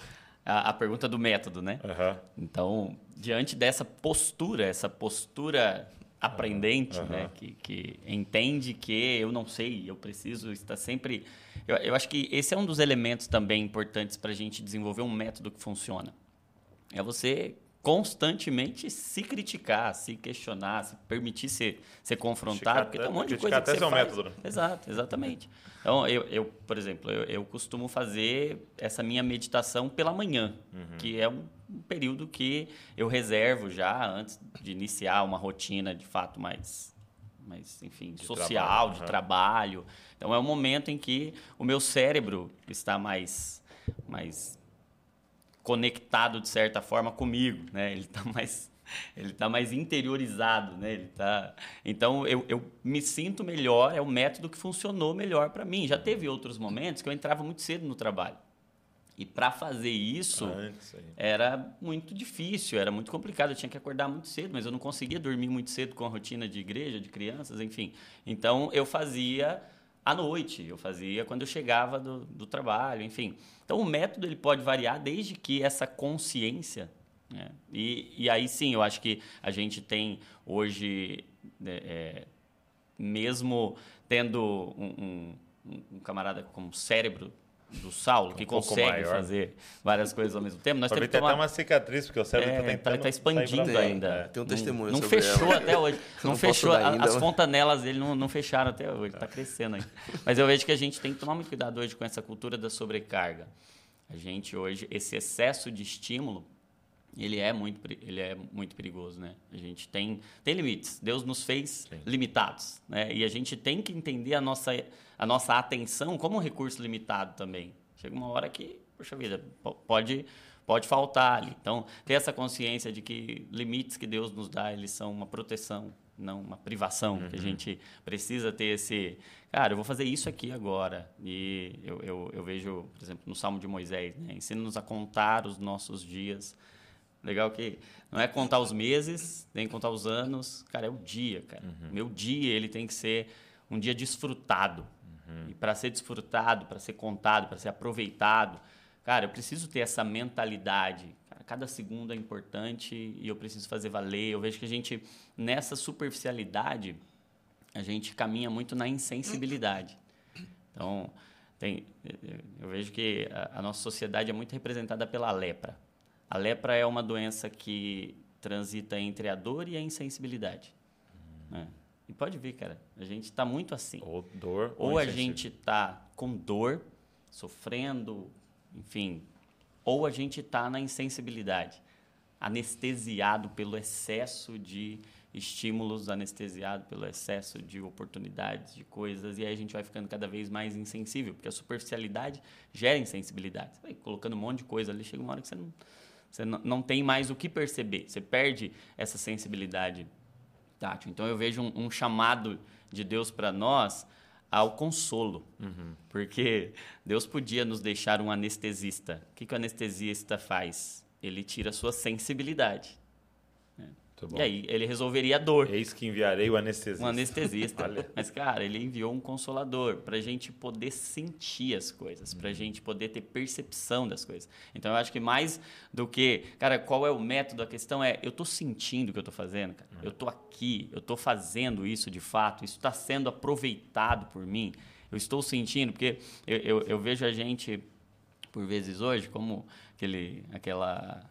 Speaker 3: a, a pergunta do método, né?
Speaker 1: Aham.
Speaker 3: Então, diante dessa postura, essa postura aprendente, né, que, que entende que eu não sei, eu preciso estar sempre. Eu, eu acho que esse é um dos elementos também importantes para a gente desenvolver um método que funciona. É você constantemente se criticar, se questionar, se permitir ser, ser confrontado,
Speaker 1: Criticar
Speaker 3: porque tem um monte de coisa que você faz.
Speaker 1: método, né?
Speaker 3: Exato, exatamente. Então, eu, eu por exemplo, eu, eu costumo fazer essa minha meditação pela manhã,
Speaker 1: Uhum.
Speaker 3: que é um, um período que eu reservo já antes de iniciar uma rotina de fato mais, mais enfim, social,
Speaker 1: trabalho,
Speaker 3: de
Speaker 1: aham.
Speaker 3: trabalho. Então, é um momento em que o meu cérebro está mais, mais conectado de certa forma comigo, né? Ele está mais ele tá mais interiorizado, né? Ele tá Então eu, eu me sinto melhor, é o método que funcionou melhor para mim. Já teve outros momentos que eu entrava muito cedo no trabalho. E para fazer isso
Speaker 1: Antes aí.
Speaker 3: era muito difícil, era muito complicado. Eu tinha que acordar muito cedo, mas eu não conseguia dormir muito cedo com a rotina de igreja, de crianças, enfim. Então eu fazia à noite, eu fazia quando eu chegava do, do trabalho, enfim. Então o método ele pode variar desde que essa consciência. Né? E, e aí sim, eu acho que a gente tem hoje, né, é, mesmo tendo um, um, um camarada com cérebro do Saulo, que
Speaker 1: Um pouco
Speaker 3: consegue
Speaker 1: maior.
Speaker 3: fazer várias coisas ao mesmo tempo, nós temos que
Speaker 1: tem
Speaker 3: tomar...
Speaker 1: até uma cicatriz, porque o cérebro
Speaker 3: É,
Speaker 1: tá
Speaker 3: tá,
Speaker 1: tentando.
Speaker 3: tá
Speaker 1: sair
Speaker 3: expandindo ainda.
Speaker 1: É.
Speaker 4: Tem um
Speaker 3: Não-
Speaker 4: testemunho
Speaker 3: Não
Speaker 4: sobre
Speaker 3: fechou
Speaker 4: ela.
Speaker 3: até hoje. Não,
Speaker 4: Não
Speaker 3: fechou.
Speaker 4: ainda,
Speaker 3: as
Speaker 4: mas-
Speaker 3: fontanelas dele não, não fecharam até hoje. Está crescendo ainda. Mas eu vejo que a gente tem que tomar muito cuidado hoje com essa cultura da sobrecarga. A gente hoje, esse excesso de estímulo, ele é muito, ele é muito perigoso, né? A gente tem, tem limites. Deus nos fez limitados, né? E a gente tem que entender a nossa, a nossa atenção como um recurso limitado também. Chega uma hora que, poxa vida, po- pode pode faltar ali. Então, ter essa consciência de que limites que Deus nos dá, eles são uma proteção, não uma privação, que a gente precisa ter esse, cara, eu vou fazer isso aqui agora. E eu, eu, eu vejo, por exemplo, no Salmo de Moisés, né? ensina-nos a contar os nossos dias. Legal que não é contar os meses, nem contar os anos, cara, é o dia, cara. Meu dia, ele tem que ser um dia desfrutado. E para ser desfrutado, para ser contado, para ser aproveitado, cara, eu preciso ter essa mentalidade. Cara, cada segundo é importante e eu preciso fazer valer. Eu vejo que a gente, nessa superficialidade, a gente caminha muito na insensibilidade. Então, tem, eu vejo que a, a nossa sociedade é muito representada pela lepra. A lepra é uma doença que transita entre a dor e a insensibilidade. né? E pode ver, cara, a gente está muito assim.
Speaker 1: Ou dor.
Speaker 3: Ou a
Speaker 1: insensível.
Speaker 3: gente está com dor, sofrendo, enfim, ou a gente está na insensibilidade, anestesiado pelo excesso de estímulos, anestesiado pelo excesso de oportunidades, de coisas, e aí a gente vai ficando cada vez mais insensível, porque a superficialidade gera insensibilidade. Você vai colocando um monte de coisa ali, chega uma hora que você não, você não, tem mais o que perceber, você perde essa sensibilidade tátil. Então eu vejo um, um chamado de Deus para nós ao consolo, porque Deus podia nos deixar um anestesista. O que, que o anestesista faz? Ele tira a sua sensibilidade.
Speaker 1: Muito bom.
Speaker 3: E aí ele resolveria a dor.
Speaker 1: Eis que enviarei o anestesista.
Speaker 3: Um anestesista. Mas, cara, ele enviou um consolador pra gente poder sentir as coisas, pra
Speaker 1: Uhum.
Speaker 3: gente poder ter percepção das coisas. Então, eu acho que mais do que, cara, qual é o método? A questão é, eu tô sentindo o que eu tô fazendo, cara.
Speaker 1: Uhum.
Speaker 3: Eu tô aqui, eu tô fazendo isso de fato, isso está sendo aproveitado por mim. Eu estou sentindo, porque eu, eu, eu vejo a gente, por vezes hoje, como aquele, aquela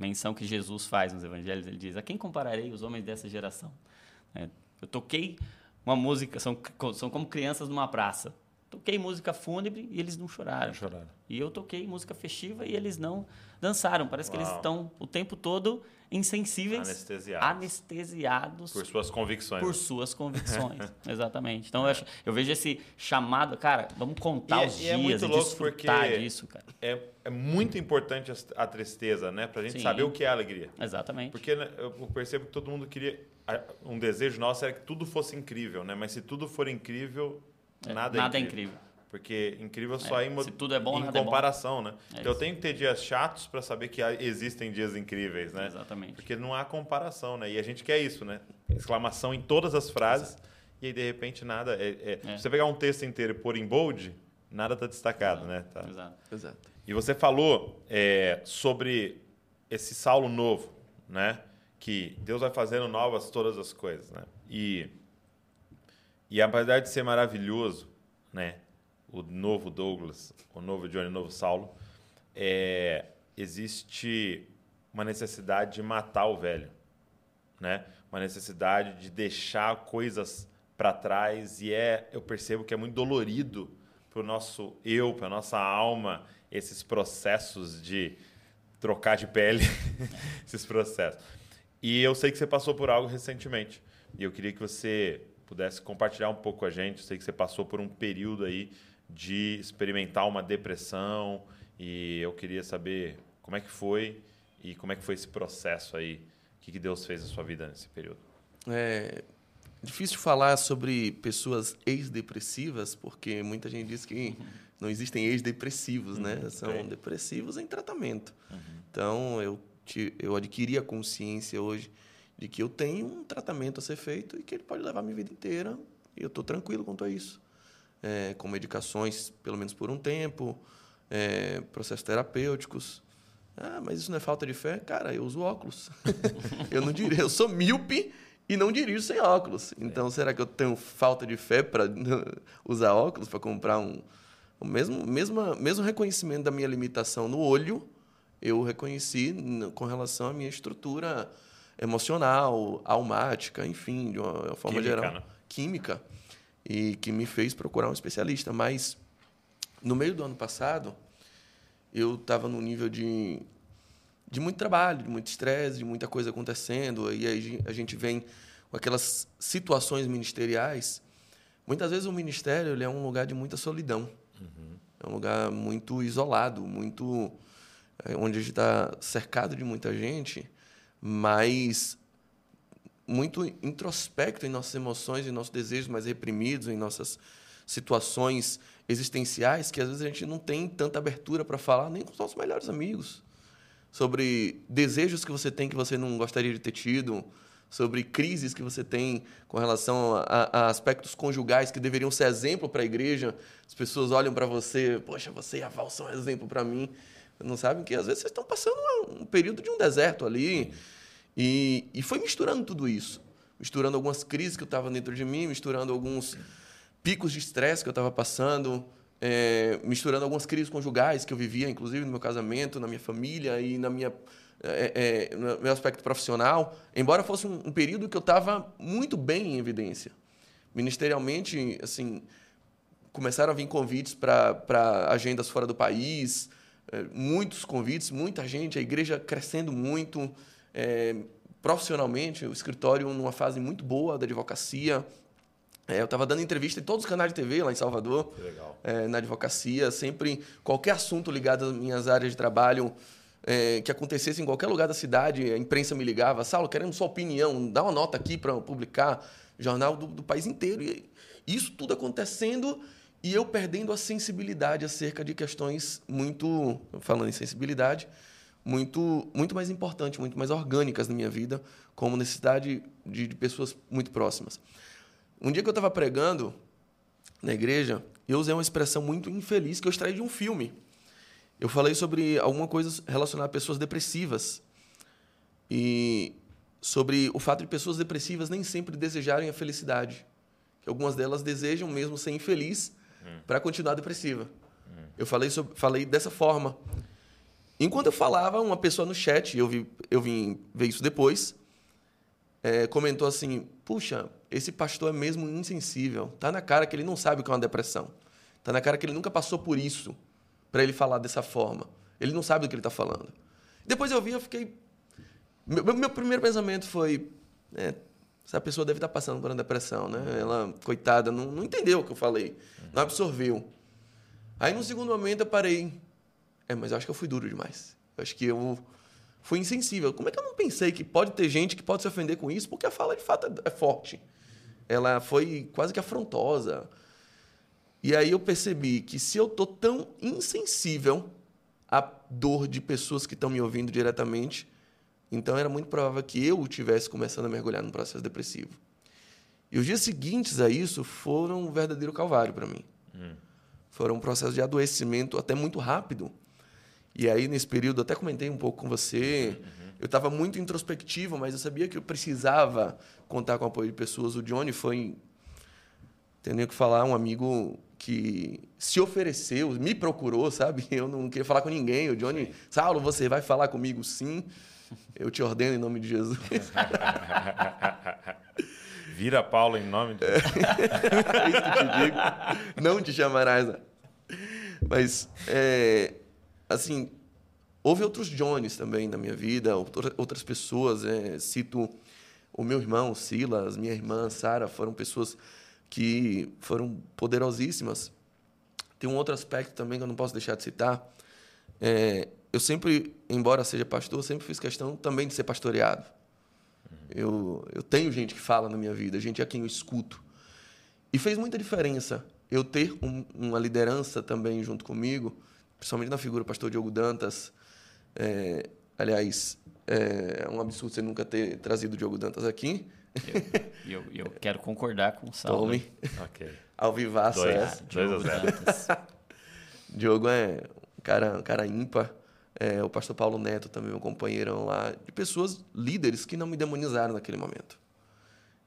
Speaker 3: menção que Jesus faz nos evangelhos, ele diz: A quem compararei os homens dessa geração? É, eu toquei uma música, são, são como crianças numa praça. Toquei música fúnebre e eles não choraram.
Speaker 1: Não choraram.
Speaker 3: E eu toquei música festiva e eles não dançaram. Parece que eles
Speaker 1: Uau.
Speaker 3: estão o tempo todo insensíveis,
Speaker 1: Anestesiados.
Speaker 3: anestesiados
Speaker 1: Por suas convicções.
Speaker 3: por suas convicções. Exatamente. Então eu, acho- eu vejo esse chamado, cara, vamos contar
Speaker 1: E é-
Speaker 3: os
Speaker 1: e é
Speaker 3: dias
Speaker 1: muito
Speaker 3: e
Speaker 1: louco
Speaker 3: desfrutar
Speaker 1: porque-
Speaker 3: disso, cara.
Speaker 1: É, é muito importante a tristeza, né? Pra gente
Speaker 3: Sim.
Speaker 1: saber o que é alegria.
Speaker 3: Exatamente.
Speaker 1: Porque né, eu percebo que todo mundo queria. a- Um desejo nosso era que tudo fosse incrível, né? Mas se tudo for incrível,
Speaker 3: É,
Speaker 1: nada,
Speaker 3: nada
Speaker 1: é
Speaker 3: é
Speaker 1: incrível.
Speaker 3: incrível.
Speaker 1: Porque incrível só
Speaker 3: É,
Speaker 1: é, em,
Speaker 3: se tudo é bom,
Speaker 1: em
Speaker 3: nada é bom.
Speaker 1: comparação, né?
Speaker 3: É
Speaker 1: então eu tenho que ter dias chatos para saber que existem dias incríveis, né?
Speaker 3: Exatamente.
Speaker 1: Porque não há comparação, né? E a gente quer isso, né? Exclamação em todas as frases e aí de repente nada. É, é-
Speaker 3: É.
Speaker 1: Se você pegar um texto inteiro e pôr em bold, nada tá destacado, né? Tá.
Speaker 3: Exato.
Speaker 4: Exato.
Speaker 1: E você falou é, sobre esse Saulo novo, né? Que Deus vai fazendo novas todas as coisas, né? E, e apesar de ser maravilhoso, né? O novo Douglas, o novo Johnny, o novo Saulo, é, existe uma necessidade de matar o velho, né? Uma necessidade de deixar coisas para trás e é, eu percebo que é muito dolorido para o nosso eu, para nossa alma, esses processos de trocar de pele, esses processos. E eu sei que você passou por algo recentemente e eu queria que você pudesse compartilhar um pouco com a gente. Eu sei que você passou por um período aí de experimentar uma depressão e eu queria saber como é que foi e como é que foi esse processo aí, o que, que Deus fez na sua vida nesse período.
Speaker 4: É difícil falar sobre pessoas ex-depressivas, porque muita gente diz que não existem ex-depressivos, né? São
Speaker 1: ok.
Speaker 4: depressivos em tratamento. Então, eu, ti- eu adquiri a consciência hoje de que eu tenho um tratamento a ser feito e que ele pode levar a minha vida inteira. E eu estou tranquilo quanto a isso. É, com medicações, pelo menos por um tempo, é, processos terapêuticos. Ah, mas isso não é falta de fé? Cara, eu uso óculos. eu não diria, eu sou míope e não dirijo sem óculos. Então, será que eu tenho falta de fé para usar óculos, para comprar um. O mesmo, mesmo, mesmo reconhecimento da minha limitação no olho, eu reconheci com relação à minha estrutura emocional, almática, enfim, de uma, uma forma
Speaker 1: Química,
Speaker 4: geral.
Speaker 1: né?
Speaker 4: Química. E que me fez procurar um especialista. Mas, no meio do ano passado, eu estava num nível de, de muito trabalho, de muito estresse, de muita coisa acontecendo. E aí a gente vem com aquelas situações ministeriais. Muitas vezes o ministério ele é um lugar de muita solidão. É um lugar muito isolado, muito é, onde a gente está cercado de muita gente, mas muito introspecto em nossas emoções, em nossos desejos mais reprimidos, em nossas situações existenciais que às vezes a gente não tem tanta abertura para falar nem com os nossos melhores amigos sobre desejos que você tem que você não gostaria de ter tido, sobre crises que você tem com relação a, a aspectos conjugais que deveriam ser exemplo para a igreja. As pessoas olham para você, poxa, você e a Val são exemplo para mim. Não sabem que às vezes vocês estão passando um período de um deserto ali. E, e foi misturando tudo isso. Misturando algumas crises que eu estava dentro de mim, misturando alguns picos de estresse que eu estava passando, é, misturando algumas crises conjugais que eu vivia, inclusive no meu casamento, na minha família e na minha é, é, no meu aspecto profissional. Embora fosse um, um período que eu estava muito bem em evidência, ministerialmente, assim, começaram a vir convites para agendas fora do país, é, muitos convites, muita gente, a igreja crescendo muito, é, profissionalmente, o escritório numa fase muito boa da advocacia. É, eu estava dando entrevista em todos os canais de TV lá em Salvador, é, na advocacia, sempre qualquer assunto ligado às minhas áreas de trabalho é, que acontecesse em qualquer lugar da cidade, a imprensa me ligava, Saulo, queremos sua opinião, dá uma nota aqui para publicar, jornal do, do país inteiro. E isso tudo acontecendo e eu perdendo a sensibilidade acerca de questões muito, falando em sensibilidade, muito, muito mais importantes, muito mais orgânicas na minha vida, como necessidade de, de pessoas muito próximas. Um dia que eu estava pregando na igreja, eu usei uma expressão muito infeliz que eu extraí de um filme. Eu falei sobre alguma coisa relacionada a pessoas depressivas. E sobre o fato de pessoas depressivas nem sempre desejarem a felicidade. Que algumas delas desejam mesmo ser infeliz hum. para continuar depressiva. Hum. Eu falei, sobre, falei dessa forma. Enquanto eu falava, uma pessoa no chat, eu, vi, eu vim ver isso depois, é, comentou assim: Puxa, esse pastor é mesmo insensível. Tá na cara que ele não sabe o que é uma depressão. Tá na cara que ele nunca passou por isso para ele falar dessa forma. Ele não sabe do que ele está falando. Depois eu vi, eu fiquei meu, meu primeiro pensamento foi: é, essa pessoa deve estar passando por uma depressão, né? Ela, coitada, não, não entendeu o que eu falei, não absorveu. Aí, no segundo momento, eu parei. É, mas eu acho que eu fui duro demais. Eu acho que eu fui insensível. Como é que eu não pensei que pode ter gente que pode se ofender com isso? Porque a fala, de fato, é forte. Ela foi quase que afrontosa. E aí eu percebi que se eu tô tão insensível à dor de pessoas que estão me ouvindo diretamente, então era muito provável que eu tivesse começando a mergulhar num processo depressivo. E os dias seguintes a isso foram um verdadeiro calvário para mim. Hum. Foram um processo de adoecimento até muito rápido. E aí, nesse período, até comentei um pouco com você. Uhum. Eu estava muito introspectivo, mas eu sabia que eu precisava contar com o apoio de pessoas. O Johnny foi, tenho que falar, um amigo que se ofereceu, me procurou, sabe? Eu não queria falar com ninguém. O Johnny, Saulo, você vai falar comigo sim. Eu te ordeno em nome de Jesus.
Speaker 1: Vira Paulo em nome de Jesus.
Speaker 4: É isso que eu te digo. Não te chamarás. Mas, é, assim, houve outros Jones também na minha vida, outras pessoas. É, cito o meu irmão Silas, minha irmã Sara, foram pessoas que foram poderosíssimas. Tem um outro aspecto também que eu não posso deixar de citar. É, eu sempre, embora seja pastor, sempre fiz questão também de ser pastoreado. Eu, eu tenho gente que fala na minha vida, gente a quem eu escuto. E fez muita diferença eu ter um, uma liderança também junto comigo, principalmente na figura do pastor Diogo Dantas. É, aliás, é um absurdo você nunca ter trazido o Diogo Dantas aqui.
Speaker 3: Eu, eu, eu quero concordar com o Saulo.
Speaker 4: Tome. Ok. Ao vivaço. Dois,
Speaker 3: é. Diogo Dantas.
Speaker 4: Diogo é um cara, um cara ímpar é, o pastor Paulo Neto também, meu companheiro lá, de pessoas líderes que não me demonizaram naquele momento.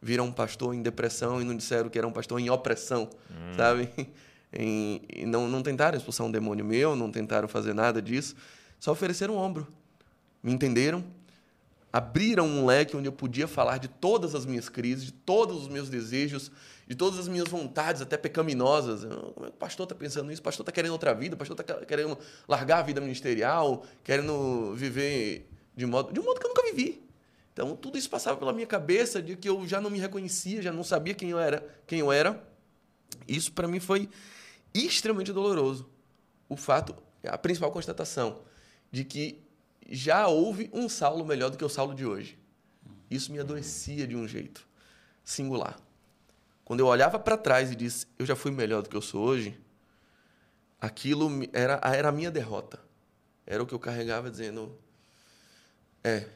Speaker 4: Viram um pastor em depressão e não disseram que era um pastor em opressão, hum. sabe? E, e, não, não tentaram expulsar um demônio meu, não tentaram fazer nada disso, só ofereceram um ombro. Me entenderam, abriram um leque onde eu podia falar de todas as minhas crises, de todos os meus desejos, de todas as minhas vontades, até pecaminosas. Como é que o pastor está pensando nisso? O pastor está querendo outra vida, o pastor está querendo largar a vida ministerial, querendo viver de modo, de um modo que eu nunca vivi. Então, tudo isso passava pela minha cabeça de que eu já não me reconhecia, já não sabia quem eu era. Quem eu era. Isso, para mim, foi extremamente doloroso. O fato, a principal constatação, de que já houve um Saulo melhor do que o Saulo de hoje. Isso me adoecia de um jeito singular. Quando eu olhava para trás e disse, eu já fui melhor do que eu sou hoje, aquilo era, era a minha derrota. Era o que eu carregava dizendo, é,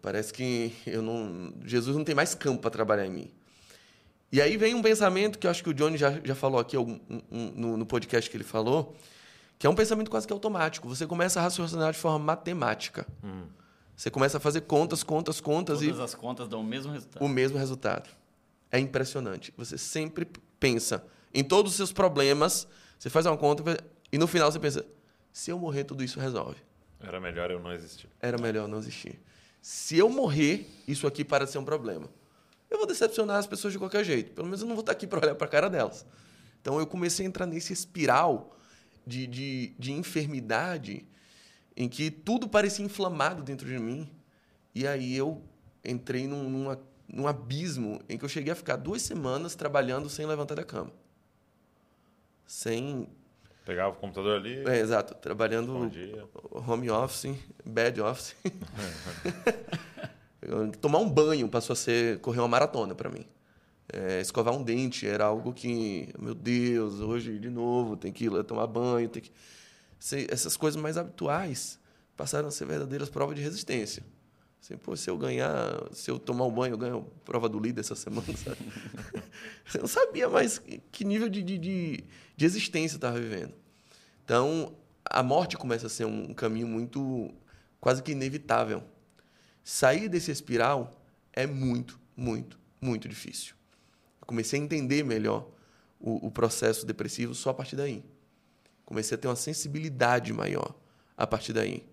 Speaker 4: parece que eu não, Jesus não tem mais campo para trabalhar em mim. E aí vem um pensamento que eu acho que o Johnny já, já falou aqui um, um, no, no podcast que ele falou, que é um pensamento quase que automático. Você começa a raciocinar de forma matemática. Hum. Você começa a fazer contas, contas, contas
Speaker 3: Todas
Speaker 4: e.
Speaker 3: Todas as contas dão o mesmo resultado.
Speaker 4: O mesmo resultado. É impressionante. Você sempre pensa em todos os seus problemas, você faz uma conta e no final você pensa: se eu morrer, tudo isso resolve.
Speaker 1: Era melhor eu não existir.
Speaker 4: Era melhor não existir. Se eu morrer, isso aqui para de ser um problema. Eu vou decepcionar as pessoas de qualquer jeito. Pelo menos eu não vou estar aqui para olhar para a cara delas. Então eu comecei a entrar nesse espiral de, de, de enfermidade em que tudo parecia inflamado dentro de mim. E aí eu entrei num, numa, num abismo em que eu cheguei a ficar duas semanas trabalhando sem levantar da cama. Sem.
Speaker 1: Pegava o computador ali.
Speaker 4: É, exato. Trabalhando home office, bad office. Tomar um banho passou a ser correr uma maratona para mim. É, escovar um dente era algo que, meu Deus, hoje de novo tem que ir lá tomar banho, tem que essas coisas mais habituais passaram a ser verdadeiras provas de resistência. Assim, pô, se eu ganhar, se eu tomar um banho, eu ganho a prova do líder essa semana, sabe? eu não sabia mais que nível de, de, de, de existência estava vivendo. Então, a morte começa a ser um caminho muito, quase que inevitável. Sair desse espiral é muito, muito, muito difícil. Comecei a entender melhor o, o processo depressivo só a partir daí. Comecei a ter uma sensibilidade maior a partir daí.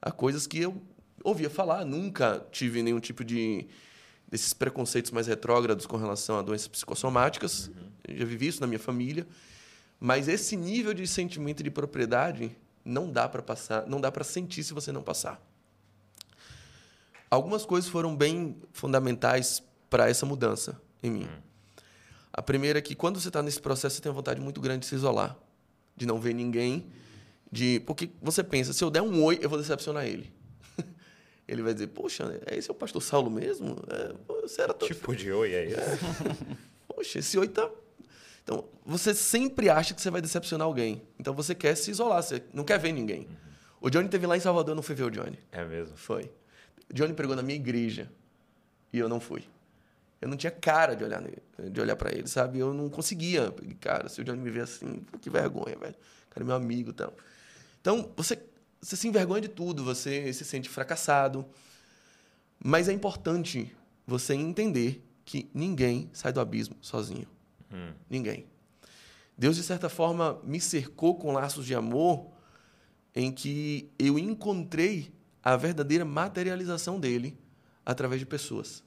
Speaker 4: Há coisas que eu ouvia falar, nunca tive nenhum tipo de desses preconceitos mais retrógrados com relação a doenças psicossomáticas. Uhum. Já vivi isso na minha família, mas esse nível de sentimento de propriedade não dá para passar, não dá para sentir se você não passar. Algumas coisas foram bem fundamentais para essa mudança em mim. Uhum. A primeira é que quando você está nesse processo, você tem uma vontade muito grande de se isolar, de não ver ninguém, de porque você pensa, se eu der um oi, eu vou decepcionar ele ele vai dizer, poxa, esse é o pastor Saulo mesmo? É,
Speaker 1: você era tão... Tipo de oi, é?
Speaker 4: É. Poxa, esse oi tá... Então, você sempre acha que você vai decepcionar alguém. Então, você quer se isolar, você não quer ver ninguém. Uhum. O Johnny teve lá em Salvador, eu não fui ver o Johnny.
Speaker 1: É mesmo?
Speaker 4: Foi. O Johnny pregou na minha igreja e eu não fui. Eu não tinha cara de olhar de olhar para ele, sabe? Eu não conseguia. Cara, se o Johnny me ver assim, que vergonha, velho. Cara, é meu amigo e tal. Então, você você se envergonha de tudo, você se sente fracassado. Mas é importante você entender que ninguém sai do abismo sozinho. Hum. Ninguém. Deus, de certa forma, me cercou com laços de amor em que eu encontrei a verdadeira materialização dele através de pessoas.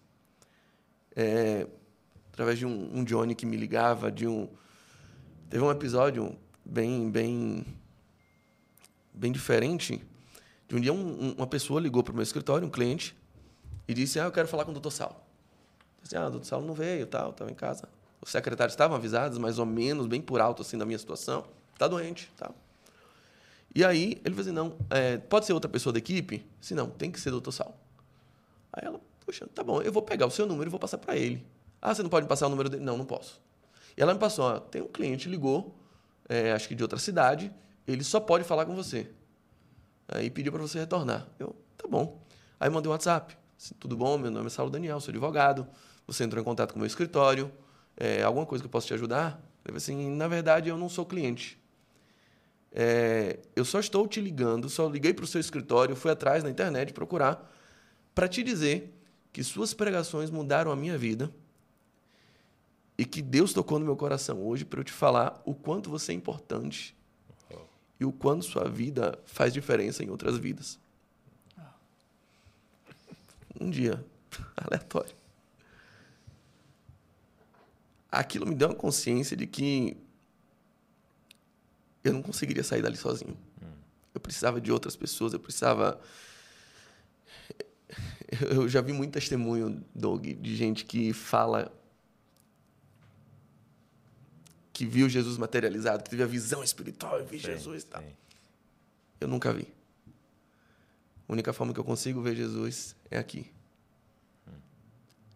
Speaker 4: É, através de um, um Johnny que me ligava, de um... Teve um episódio bem, bem bem diferente. De um dia, um, uma pessoa ligou para o meu escritório, um cliente, e disse: Ah, eu quero falar com o doutor Sal. Disse, ah, o doutor Sal não veio, tal, estava em casa. Os secretários estavam avisados, mais ou menos, bem por alto, assim, da minha situação. Está doente, tal. E aí, ele falou assim: Não, é, pode ser outra pessoa da equipe? Se não, tem que ser doutor Sal. Aí ela, poxa, tá bom, eu vou pegar o seu número e vou passar para ele. Ah, você não pode me passar o número dele? Não, não posso. E ela me passou: ó, tem um cliente ligou, é, acho que de outra cidade, ele só pode falar com você. Aí pediu para você retornar. Eu, tá bom. Aí mandei um WhatsApp. Tudo bom? Meu nome é Saulo Daniel, sou advogado. Você entrou em contato com o meu escritório. É, alguma coisa que eu possa te ajudar? Ele assim, na verdade, eu não sou cliente. É, eu só estou te ligando, só liguei para o seu escritório, fui atrás na internet procurar para te dizer que suas pregações mudaram a minha vida e que Deus tocou no meu coração hoje para eu te falar o quanto você é importante e o quanto sua vida faz diferença em outras vidas. Um dia, aleatório. Aquilo me deu uma consciência de que eu não conseguiria sair dali sozinho. Eu precisava de outras pessoas, eu precisava. Eu já vi muito testemunho, Doug, de gente que fala que viu Jesus materializado, que teve a visão espiritual, eu vi sim, Jesus e tal. Eu nunca vi. A única forma que eu consigo ver Jesus é aqui. Hum.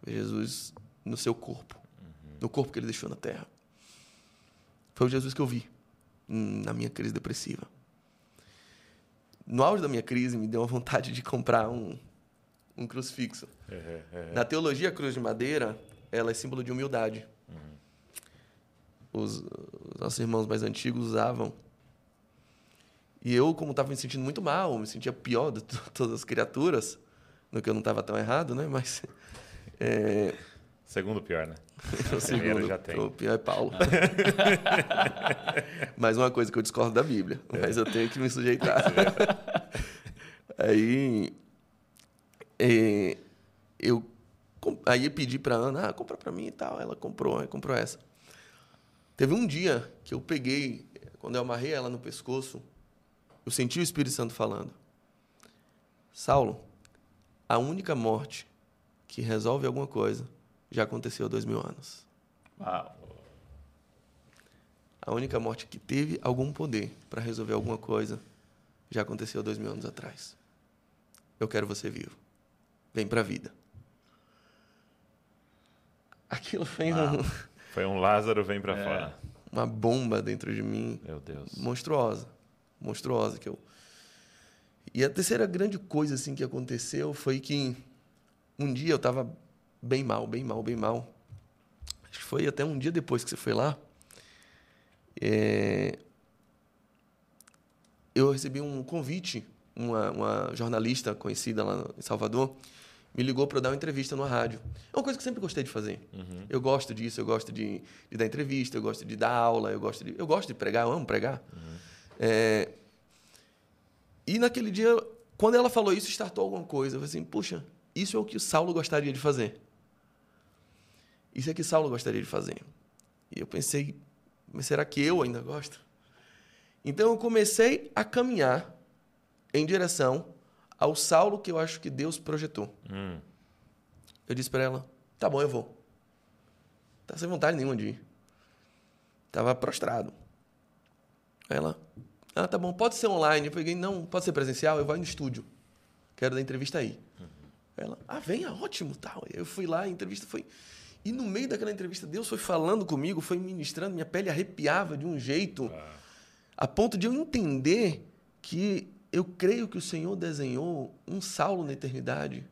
Speaker 4: Ver Jesus no seu corpo, uhum. no corpo que ele deixou na terra. Foi o Jesus que eu vi na minha crise depressiva. No auge da minha crise, me deu uma vontade de comprar um, um crucifixo. Uhum, uhum. Na teologia, a cruz de madeira ela é símbolo de humildade os, os nossos irmãos mais antigos usavam. E eu, como estava me sentindo muito mal, me sentia pior de todas as criaturas, no que eu não estava tão errado, né? Mas. É...
Speaker 1: Segundo pior, né?
Speaker 4: o segundo já tem. O pior é Paulo. Mais uma coisa que eu discordo da Bíblia, é. mas eu tenho que me sujeitar. aí. É, eu aí eu pedi para Ana, ah, compra para mim e tal. Ela comprou, comprou essa. Teve um dia que eu peguei, quando eu amarrei ela no pescoço, eu senti o Espírito Santo falando: Saulo, a única morte que resolve alguma coisa já aconteceu há dois mil anos. Uau. A única morte que teve algum poder para resolver alguma coisa já aconteceu há dois mil anos atrás. Eu quero você vivo. Vem para a vida. Aquilo foi um
Speaker 1: foi um Lázaro vem para é. fora.
Speaker 4: Uma bomba dentro de mim.
Speaker 1: Meu Deus.
Speaker 4: Monstruosa. Monstruosa que eu E a terceira grande coisa assim que aconteceu foi que um dia eu estava bem mal, bem mal, bem mal. Acho que foi até um dia depois que você foi lá. É... Eu recebi um convite, uma, uma jornalista conhecida lá em Salvador me ligou para dar uma entrevista numa rádio. É uma coisa que eu sempre gostei de fazer.
Speaker 1: Uhum.
Speaker 4: Eu gosto disso, eu gosto de, de, dar entrevista, eu gosto de dar aula, eu gosto de, eu gosto de pregar, eu amo pregar.
Speaker 1: Uhum.
Speaker 4: É... E naquele dia, quando ela falou isso, startou alguma coisa. Eu falei assim, puxa, isso é o que Saulo gostaria de fazer. Isso é o que Saulo gostaria de fazer. E eu pensei, mas será que eu ainda gosto? Então eu comecei a caminhar em direção ao Saulo que eu acho que Deus projetou.
Speaker 1: Hum.
Speaker 4: Eu disse para ela: tá bom, eu vou. Tá sem vontade nenhuma de ir. Tava prostrado. Aí ela: ah, tá bom, pode ser online. Eu peguei: não, pode ser presencial, eu vou no estúdio. Quero dar entrevista aí. Uhum. Ela: ah, venha, ótimo, tal. Eu fui lá, a entrevista foi. E no meio daquela entrevista, Deus foi falando comigo, foi ministrando, minha pele arrepiava de um jeito, ah. a ponto de eu entender que eu creio que o Senhor desenhou um Saulo na eternidade.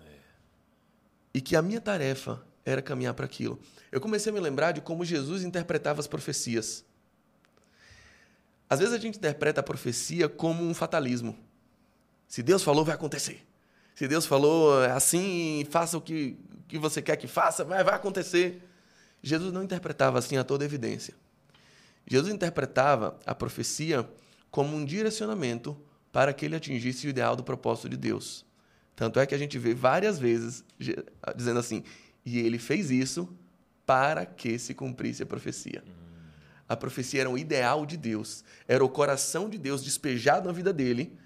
Speaker 4: É. E que a minha tarefa era caminhar para aquilo. Eu comecei a me lembrar de como Jesus interpretava as profecias. Às vezes a gente interpreta a profecia como um fatalismo. Se Deus falou, vai acontecer. Se Deus falou é assim, faça o que, que você quer que faça, vai, vai acontecer. Jesus não interpretava assim a toda evidência. Jesus interpretava a profecia como um direcionamento para que ele atingisse o ideal do propósito de Deus. Tanto é que a gente vê várias vezes dizendo assim: e ele fez isso para que se cumprisse a profecia. A profecia era o ideal de Deus, era o coração de Deus despejado na vida dele,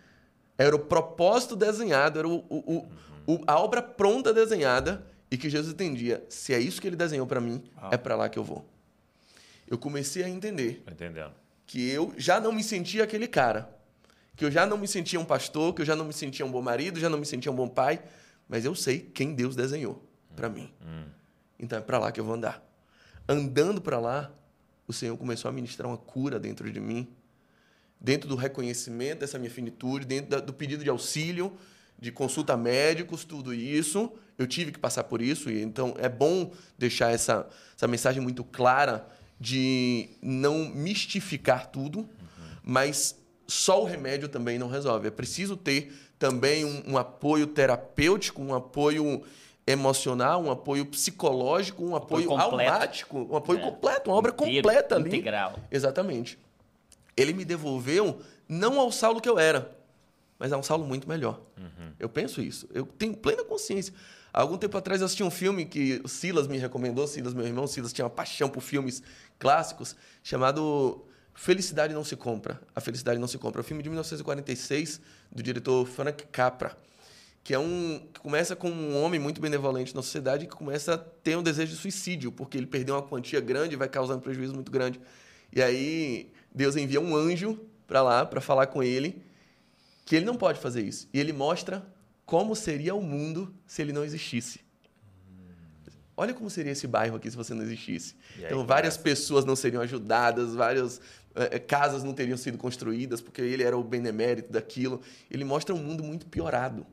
Speaker 4: era o propósito desenhado, era o, o, o, a obra pronta desenhada e que Jesus entendia: se é isso que ele desenhou para mim, ah. é para lá que eu vou. Eu comecei a entender.
Speaker 1: Entendendo
Speaker 4: que eu já não me sentia aquele cara. Que eu já não me sentia um pastor, que eu já não me sentia um bom marido, já não me sentia um bom pai. Mas eu sei quem Deus desenhou para mim.
Speaker 1: Hum.
Speaker 4: Então é para lá que eu vou andar. Andando para lá, o Senhor começou a ministrar uma cura dentro de mim. Dentro do reconhecimento dessa minha finitude, dentro do pedido de auxílio, de consulta a médicos, tudo isso. Eu tive que passar por isso. e Então é bom deixar essa, essa mensagem muito clara de não mistificar tudo, uhum. mas só o remédio também não resolve. É preciso ter também um, um apoio terapêutico, um apoio emocional, um apoio psicológico, um apoio, apoio almático, um apoio é. completo, uma obra Inteiro, completa ali.
Speaker 3: Integral.
Speaker 4: Exatamente. Ele me devolveu não ao Saulo que eu era, mas a um Saulo muito melhor.
Speaker 1: Uhum.
Speaker 4: Eu penso isso. Eu tenho plena consciência. Há algum tempo atrás eu assisti um filme que o Silas me recomendou. Silas, meu irmão, Silas tinha uma paixão por filmes clássicos, chamado Felicidade Não Se Compra. A Felicidade Não Se Compra. É um filme de 1946, do diretor Frank Capra, que é um que começa com um homem muito benevolente na sociedade que começa a ter um desejo de suicídio, porque ele perdeu uma quantia grande e vai causando um prejuízo muito grande. E aí Deus envia um anjo para lá para falar com ele que ele não pode fazer isso. E ele mostra como seria o mundo se ele não existisse. Olha como seria esse bairro aqui se você não existisse. Aí, então, várias pessoas não seriam ajudadas, várias é, casas não teriam sido construídas, porque ele era o benemérito daquilo. Ele mostra um mundo muito piorado.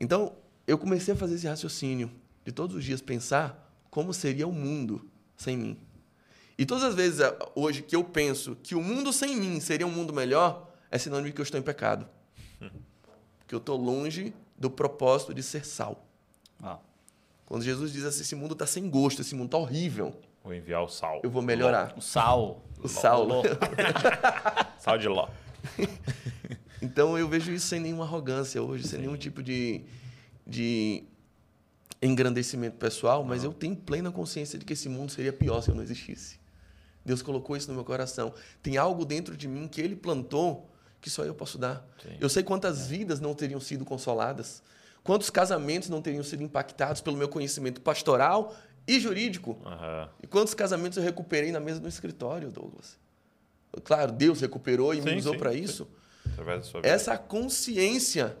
Speaker 4: Então, eu comecei a fazer esse raciocínio de todos os dias pensar como seria o mundo sem mim. E todas as vezes eh, hoje que eu penso que o mundo sem mim seria um mundo melhor, é sinônimo de que eu estou em pecado que eu estou longe do propósito de ser sal.
Speaker 3: Ah.
Speaker 4: Quando Jesus diz assim, esse mundo está sem gosto, esse mundo está horrível.
Speaker 1: Vou enviar o sal.
Speaker 4: Eu vou melhorar.
Speaker 3: O sal.
Speaker 4: O Ló. sal.
Speaker 1: Ló. sal de ló.
Speaker 4: então eu vejo isso sem nenhuma arrogância hoje, Sim. sem nenhum tipo de, de engrandecimento pessoal, mas eu tenho plena consciência de que esse mundo seria pior se eu não existisse. Deus colocou isso no meu coração. Tem algo dentro de mim que Ele plantou que só eu posso dar. Sim. Eu sei quantas é. vidas não teriam sido consoladas, quantos casamentos não teriam sido impactados pelo meu conhecimento pastoral e jurídico.
Speaker 1: Uhum.
Speaker 4: E quantos casamentos eu recuperei na mesa do escritório, Douglas. Claro, Deus recuperou e sim, me usou para isso. Essa consciência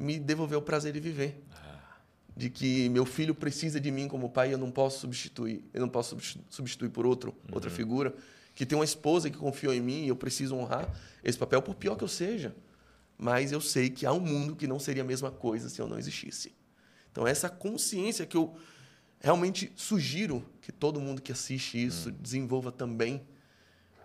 Speaker 4: me devolveu o prazer de viver.
Speaker 1: Ah.
Speaker 4: De que meu filho precisa de mim como pai, eu não posso substituir, eu não posso substituir por outro, uhum. outra figura que tem uma esposa que confiou em mim e eu preciso honrar esse papel, por pior que eu seja. Mas eu sei que há um mundo que não seria a mesma coisa se eu não existisse. Então, essa consciência que eu realmente sugiro que todo mundo que assiste isso desenvolva também,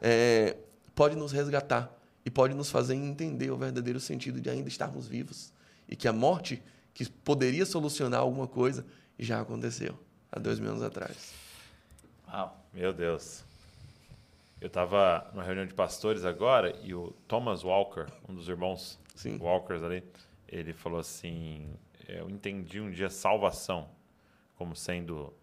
Speaker 4: é, pode nos resgatar e pode nos fazer entender o verdadeiro sentido de ainda estarmos vivos. E que a morte, que poderia solucionar alguma coisa, já aconteceu há dois mil anos atrás.
Speaker 3: Uau.
Speaker 1: Meu Deus. Eu estava numa reunião de pastores agora e o Thomas Walker, um dos irmãos
Speaker 4: Sim.
Speaker 1: Walkers ali, ele falou assim: Eu entendi um dia salvação como sendo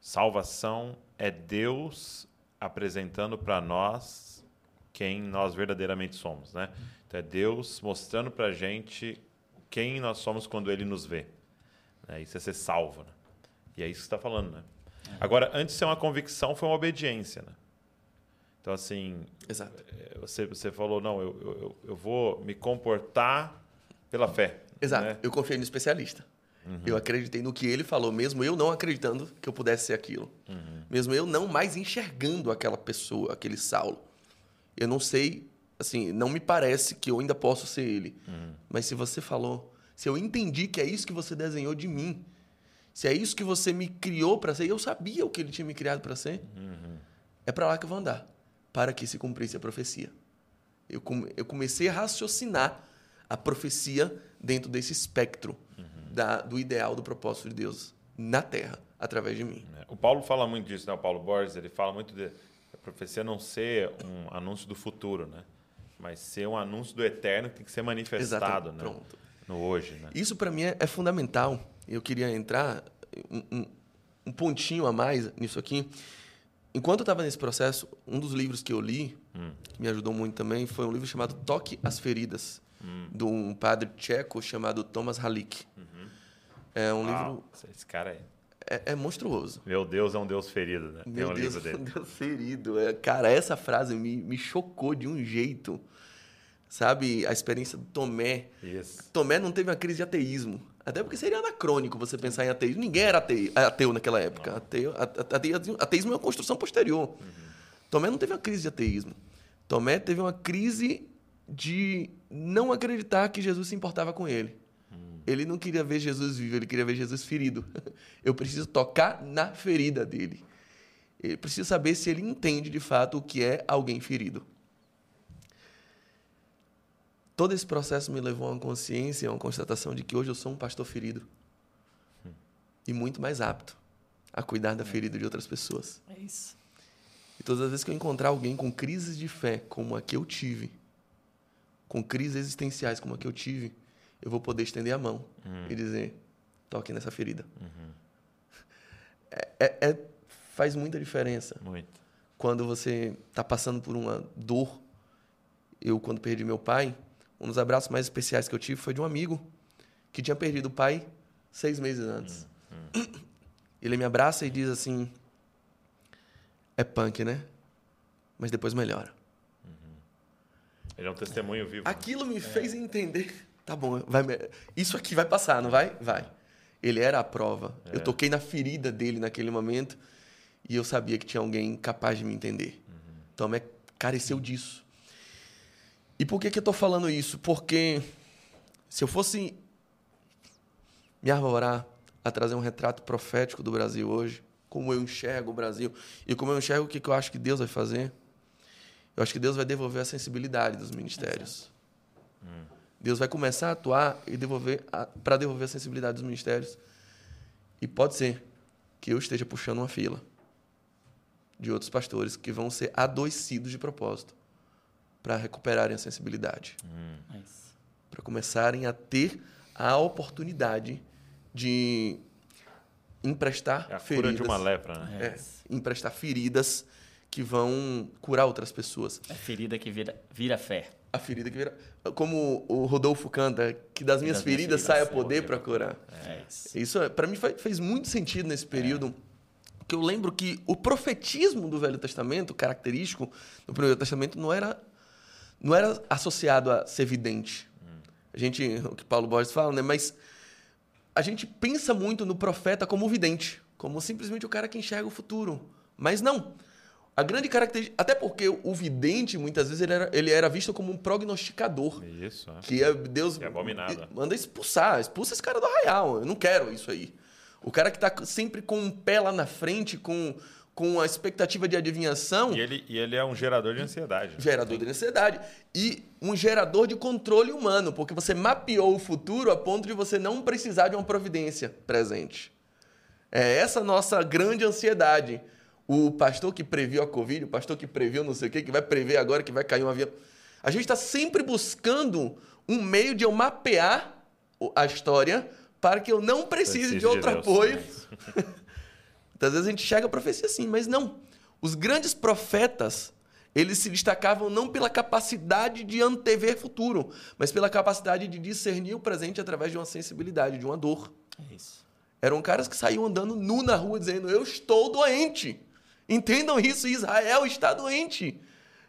Speaker 1: salvação é Deus apresentando para nós quem nós verdadeiramente somos, né? Então é Deus mostrando para a gente quem nós somos quando Ele nos vê. Né? Isso é ser salvo, né? E é isso que está falando, né? Agora, antes de ser uma convicção, foi uma obediência, né? Então, assim,
Speaker 4: Exato.
Speaker 1: é, você, você falou, não, eu, eu, eu vou me comportar pela fé.
Speaker 4: Exato.
Speaker 1: né?
Speaker 4: Eu confiei no especialista. Eu acreditei no que ele falou, mesmo eu não acreditando que eu pudesse ser aquilo. Mesmo eu não mais enxergando aquela pessoa, aquele Saulo. Eu não sei, assim, não me parece que eu ainda posso ser ele. Mas se você falou, se eu entendi que é isso que você desenhou de mim, se é isso que você me criou para ser, eu sabia o que ele tinha me criado para ser, é para lá que eu vou andar, para que se cumprisse a profecia. Eu, come- eu comecei a raciocinar a profecia dentro desse espectro da- do ideal do propósito de Deus na Terra, através de mim.
Speaker 1: É, O Paulo fala muito disso, né? O Paulo Borges, ele fala muito de a profecia não ser um anúncio do futuro, né? Mas ser um anúncio do eterno que tem que ser manifestado, né?
Speaker 4: pronto.
Speaker 1: No hoje, né?
Speaker 4: Isso para mim é, é fundamental. Eu queria entrar um, um- um pontinho a mais nisso aqui. Enquanto eu estava nesse processo, um dos livros que eu li, que me ajudou muito também, foi um livro chamado Toque as Feridas, de um padre tcheco chamado Thomas Halik. É um livro.
Speaker 1: Uau, esse cara aí.
Speaker 4: É, é monstruoso.
Speaker 1: Meu Deus é um Deus ferido, né? Tem
Speaker 4: Meu
Speaker 1: um
Speaker 4: Deus,
Speaker 1: livro dele.
Speaker 4: Deus ferido. É, cara, essa frase me, me chocou de um jeito. Sabe, a experiência do Tomé.
Speaker 1: Isso.
Speaker 4: Tomé não teve uma crise de ateísmo. Até porque seria anacrônico você pensar em ateísmo. Ninguém era ateu, ateu naquela época. Ateu, ateísmo, ateísmo é uma construção posterior. Tomé não teve uma crise de ateísmo. Tomé teve uma crise de não acreditar que Jesus se importava com ele. Ele não queria ver Jesus vivo, ele queria ver Jesus ferido. Eu preciso tocar na ferida dele. Eu preciso saber se ele entende de fato o que é alguém ferido. Todo esse processo me levou a uma consciência, a uma constatação de que hoje eu sou um pastor ferido. E muito mais apto a cuidar da ferida de outras pessoas.
Speaker 3: É isso.
Speaker 4: E todas as vezes que eu encontrar alguém com crises de fé como a que eu tive, com crises existenciais como a que eu tive, eu vou poder estender a mão e dizer: toque nessa ferida. É- é- é- faz muita diferença
Speaker 1: Muito.
Speaker 4: quando você está passando por uma dor. Eu, quando perdi meu pai, um dos abraços mais especiais que eu tive foi de um amigo que tinha perdido o pai seis meses antes. Ele me abraça e diz assim: É punk, né? Mas depois melhora.
Speaker 1: Ele é um testemunho vivo. né?
Speaker 4: Aquilo me fez entender. Tá bom, vai, me- isso aqui vai passar, não vai? Vai. Ele era a prova. Eu toquei na ferida dele naquele momento e eu sabia que tinha alguém capaz de me entender. Então, é, careceu disso. E por que, que eu tô falando isso? Porque se eu fosse me arvorar a trazer um retrato profético do Brasil hoje, como eu enxergo o Brasil e como eu enxergo o que, que eu acho que Deus vai fazer, eu acho que Deus vai devolver a sensibilidade dos ministérios. Deus vai começar a atuar e devolver para devolver a sensibilidade dos ministérios. E pode ser que eu esteja puxando uma fila de outros pastores que vão ser adoecidos de propósito para recuperarem a sensibilidade,
Speaker 3: É isso.
Speaker 4: para começarem a ter a oportunidade de emprestar
Speaker 1: É a cura
Speaker 4: feridas,
Speaker 1: de uma lepra, né?
Speaker 3: É,
Speaker 4: é, emprestar feridas que vão curar outras pessoas.
Speaker 3: É ferida que vira, vira fé.
Speaker 4: A ferida que vira. Como o Rodolfo canta, que das minhas
Speaker 3: das
Speaker 4: feridas
Speaker 3: feridas
Speaker 4: saia poder para curar.
Speaker 3: É isso.
Speaker 4: Isso, para mim, fez muito sentido nesse período. Que eu lembro que o profetismo do Velho Testamento, característico do Primeiro Testamento, não era, não era associado a ser vidente. A gente, o que Paulo Borges fala, né? Mas a gente pensa muito no profeta como vidente, como simplesmente o cara que enxerga o futuro. Mas não. A grande característica. Até porque o vidente, muitas vezes, ele era, ele era visto como um prognosticador.
Speaker 1: Isso, é.
Speaker 4: Que é Deus
Speaker 1: Que é abominado.
Speaker 4: manda expulsar, expulsa esse cara do arraial. Eu não quero isso aí. O cara que tá sempre com um pé lá na frente, com, com a expectativa de adivinhação,
Speaker 1: E ele, e ele é um gerador de ansiedade.
Speaker 4: gerador de ansiedade. E um gerador de controle humano, porque você mapeou o futuro a ponto de você não precisar de uma providência presente. É essa a nossa grande ansiedade. O pastor que previu a Covid, o pastor que previu não sei o quê, que vai prever agora que vai cair um avião. A gente está sempre buscando um meio de eu mapear a história para que eu não precise
Speaker 1: Precisa
Speaker 4: de outro
Speaker 1: Deus.
Speaker 4: apoio. Muitas vezes a gente chega a profecia assim, mas não. Os grandes profetas, eles se destacavam não pela capacidade de antever futuro, mas pela capacidade de discernir o presente através de uma sensibilidade, de uma dor.
Speaker 3: É isso.
Speaker 4: Eram caras que saíam andando nu na rua dizendo: Eu estou doente. Entendam isso, Israel está doente.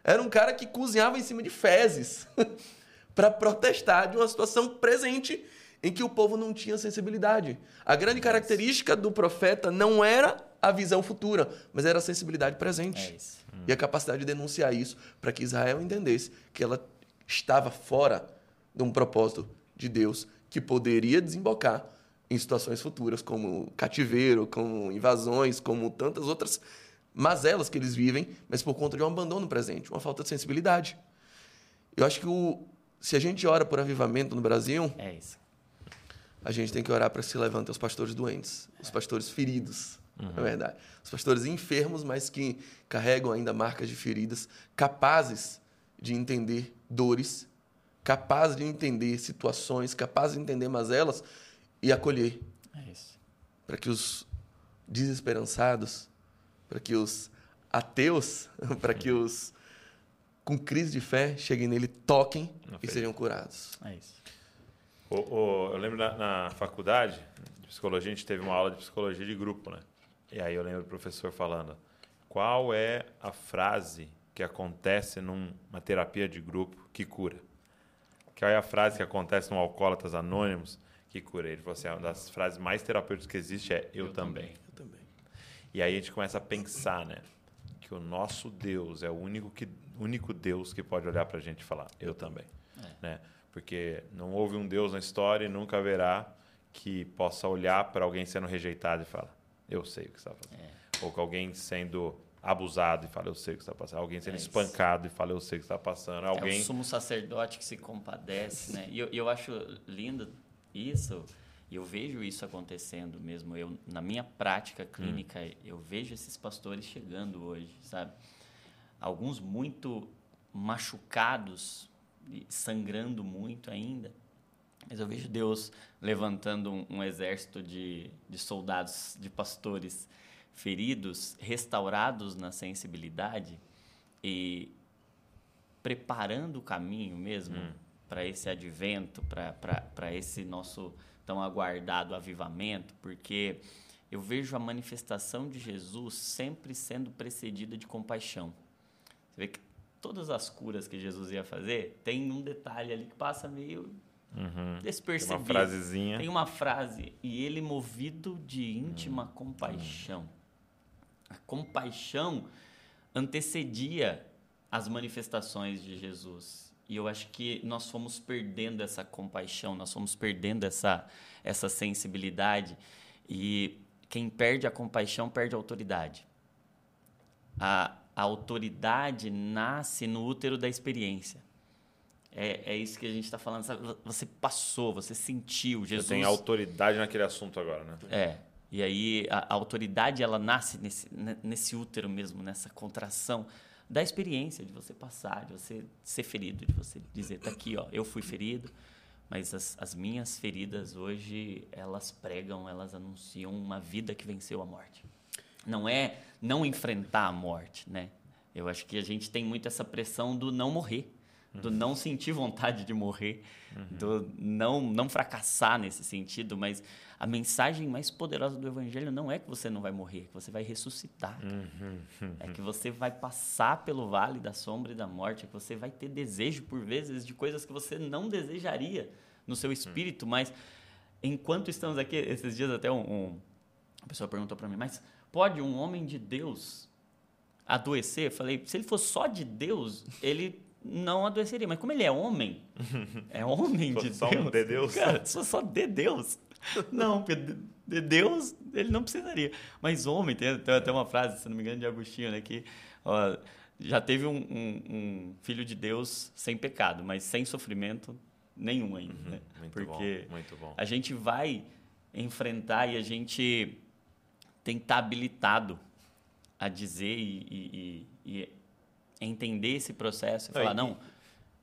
Speaker 4: Era um cara que cozinhava em cima de fezes para protestar de uma situação presente em que o povo não tinha sensibilidade. A grande característica do profeta não era a visão futura, mas era a sensibilidade presente.
Speaker 3: É isso.
Speaker 4: E a capacidade de denunciar isso para que Israel entendesse que ela estava fora de um propósito de Deus que poderia desembocar em situações futuras, como cativeiro, como invasões, como tantas outras mazelas que eles vivem, mas por conta de um abandono presente, uma falta de sensibilidade. Eu acho que o, se a gente ora por avivamento no Brasil,
Speaker 3: É isso.
Speaker 4: A gente tem que orar para se levantem os pastores doentes, os pastores feridos, na verdade. Os pastores enfermos, mas que carregam ainda marcas de feridas, capazes de entender dores, capazes de entender situações, capazes de entender mazelas e acolher,
Speaker 3: É isso.
Speaker 4: para que os desesperançados, para que os ateus, para que os com crise de fé cheguem nele, toquem e sejam curados.
Speaker 3: É isso.
Speaker 1: O- o- eu lembro na, na faculdade de psicologia, a gente teve uma aula de psicologia de grupo, né? E aí eu lembro o professor falando: qual é a frase que acontece numa terapia de grupo que cura? Qual é a frase que acontece num Alcoólatas Anônimos que cura? Ele falou assim: uma das frases mais terapêuticas que existe é eu, também.
Speaker 4: Eu também.
Speaker 1: E aí a gente começa a pensar, né? Que o nosso Deus é o único, que, único Deus que pode olhar para a gente e falar, eu também. Né? Porque não houve um Deus na história e nunca haverá que possa olhar para alguém sendo rejeitado e falar, eu sei o que está fazendo. Ou que alguém sendo abusado e fala, eu sei o que está passando. Alguém sendo
Speaker 3: É
Speaker 1: espancado e fala, eu sei o que está passando.
Speaker 3: É
Speaker 1: Alguém...
Speaker 3: o sumo sacerdote que se compadece, né? E eu, eu acho lindo isso, e eu vejo isso acontecendo mesmo. Eu, na minha prática clínica, eu vejo esses pastores chegando hoje, sabe? Alguns muito machucados, sangrando muito ainda. Mas eu vejo Deus levantando um, um exército de, de soldados, de pastores feridos, restaurados na sensibilidade e preparando o caminho mesmo para esse advento, para esse nosso tão aguardado avivamento, porque eu vejo a manifestação de Jesus sempre sendo precedida de compaixão. Você vê que todas as curas que Jesus ia fazer, tem um detalhe ali que passa meio
Speaker 1: Uhum. Tem
Speaker 3: despercebido.
Speaker 1: uma frasezinha.
Speaker 3: Tem uma frase, e ele movido de íntima compaixão. A compaixão antecedia as manifestações de Jesus. E eu acho que nós fomos perdendo essa compaixão, nós fomos perdendo essa, essa sensibilidade. E quem perde a compaixão perde a autoridade. A, a autoridade nasce no útero da experiência. É, é isso que a gente está falando. sabe? Você passou, você sentiu.
Speaker 1: Você
Speaker 3: Jesus
Speaker 1: tem autoridade naquele assunto agora, né?
Speaker 3: é. E aí a, a autoridade ela nasce nesse, ne- nesse útero mesmo, nessa contração da experiência de você passar, de você ser ferido, de você dizer, tá aqui, ó, eu fui ferido, mas as, as minhas feridas hoje elas pregam, elas anunciam uma vida que venceu a morte. Não é não enfrentar a morte, né? Eu acho que a gente tem muito essa pressão do não morrer, do não sentir vontade de morrer, do não não fracassar nesse sentido, mas a mensagem mais poderosa do evangelho não é que você não vai morrer, é que você vai ressuscitar. É que você vai passar pelo vale da sombra e da morte, é que você vai ter desejo por vezes de coisas que você não desejaria no seu espírito, mas enquanto estamos aqui, esses dias até um, um- uma pessoa perguntou para mim, mas pode um homem de Deus adoecer, falei, se ele fosse só de Deus, ele não adoeceria. Mas como ele é homem, é homem de
Speaker 1: só um
Speaker 3: Deus.
Speaker 1: de Deus.
Speaker 3: Cara, se fosse só de Deus. Não, porque de- de Deus ele não precisaria. Mas homem, tem, tem até uma frase, se não me engano, de Agostinho, né? Que ó, já teve um, um- um filho de Deus sem pecado, mas sem sofrimento nenhum ainda. né?
Speaker 1: Uhum, Muito
Speaker 3: Porque
Speaker 1: bom, muito bom.
Speaker 3: a gente vai enfrentar e a gente tem que estar habilitado a dizer e, e- e- entender esse processo e
Speaker 1: Não,
Speaker 3: falar,
Speaker 1: e-
Speaker 3: não,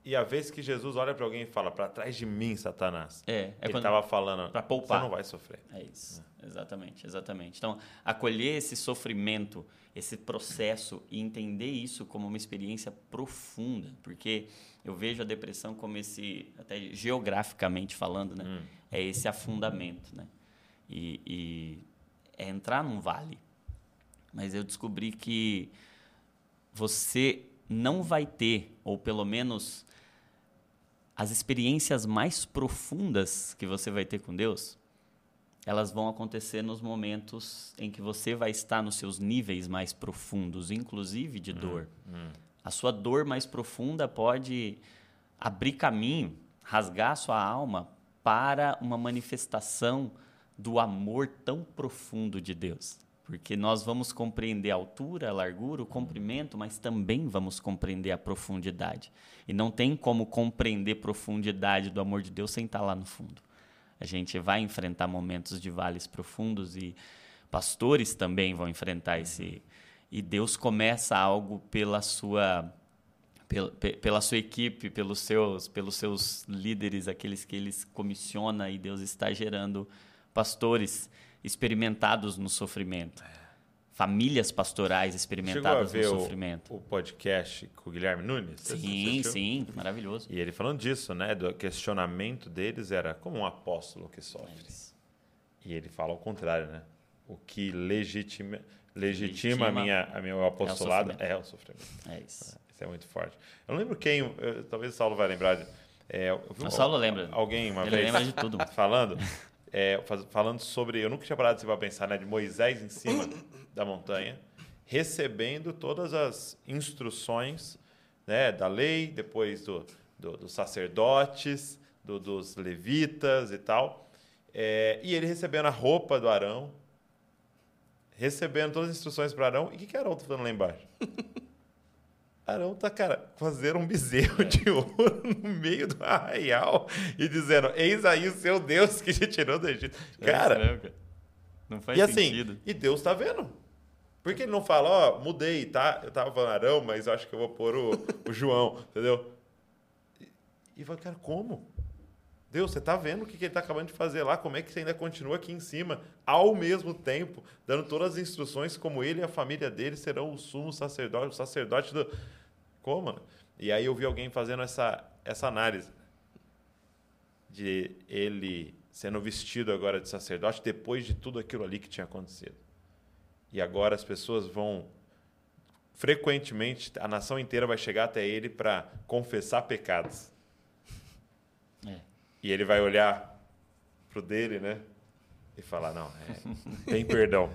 Speaker 1: E a vez que Jesus olha para alguém e fala, para trás de mim, Satanás.
Speaker 3: é, é
Speaker 1: ele estava falando,
Speaker 3: pra poupar.
Speaker 1: você não vai sofrer.
Speaker 3: É isso, exatamente, exatamente. Então, acolher esse sofrimento, esse processo e entender isso como uma experiência profunda, porque eu vejo a depressão como esse, até geograficamente falando, né?
Speaker 1: Hum.
Speaker 3: É esse afundamento, né? E, e é entrar num vale. Mas eu descobri que você não vai ter, ou pelo menos as experiências mais profundas que você vai ter com Deus, elas vão acontecer nos momentos em que você vai estar nos seus níveis mais profundos, inclusive de dor. A sua dor mais profunda pode abrir caminho, rasgar a sua alma para uma manifestação do amor tão profundo de Deus. Porque nós vamos compreender a altura, a largura, o comprimento, mas também vamos compreender a profundidade. E não tem como compreender profundidade do amor de Deus sem estar lá no fundo. A gente vai enfrentar momentos de vales profundos e pastores também vão enfrentar esse. E Deus começa algo pela sua pela, pe- pela sua equipe, pelos seus, pelos seus líderes, aqueles que eles comissiona e Deus está gerando pastores experimentados no sofrimento. Famílias pastorais
Speaker 1: Chegou a
Speaker 3: experimentadas no
Speaker 1: ver o,
Speaker 3: sofrimento.
Speaker 1: o podcast com o Guilherme Nunes?
Speaker 3: Sim, sim, maravilhoso.
Speaker 1: E ele falando disso, né? Do questionamento deles era como um apóstolo que sofre. E ele fala ao contrário, né? O que legitima, legitima, a
Speaker 3: Legitima
Speaker 1: minha, a meu apostolado
Speaker 3: sofrimento.
Speaker 1: é o sofrimento.
Speaker 3: É isso.
Speaker 1: Isso é muito forte. Eu não lembro quem, eu- talvez o Saulo vai lembrar. de- é, eu
Speaker 3: O Saulo lembra.
Speaker 1: Alguém uma
Speaker 3: Ele
Speaker 1: vez
Speaker 3: lembra de tudo.
Speaker 1: falando, é, falando sobre, eu nunca tinha parado assim para pensar, né? De Moisés em cima da montanha, recebendo todas as instruções, né? Da lei, depois do, do- dos sacerdotes, do- dos levitas e tal. É, e ele recebendo a roupa do Arão, recebendo todas as instruções para Arão. E o que, que Arão tá fazendo lá embaixo? Arão tá, cara, fazendo um bezerro de ouro no meio do arraial e dizendo: Eis aí o seu Deus que te tirou do Egito. Cara,
Speaker 3: É isso mesmo, cara. não faz
Speaker 1: e assim,
Speaker 3: sentido.
Speaker 1: e Deus tá vendo. Por que ele não fala, ó, mudei, tá? Eu tava falando Arão, mas eu acho que eu vou pôr o, o João, entendeu? E, e fala, cara, como? Deus, você tá vendo o que, que ele tá acabando de fazer lá? Como é que você ainda continua aqui em cima, ao mesmo tempo, dando todas as instruções, como ele e a família dele serão o sumo sacerdote, o sacerdote do. Como, mano? E aí eu vi alguém fazendo essa, essa análise de ele sendo vestido agora de sacerdote depois de tudo aquilo ali que tinha acontecido. E agora as pessoas vão frequentemente a nação inteira vai chegar até ele para confessar pecados.
Speaker 3: É.
Speaker 1: E ele vai olhar pro dele, né? E falar: "Não, é, tem perdão".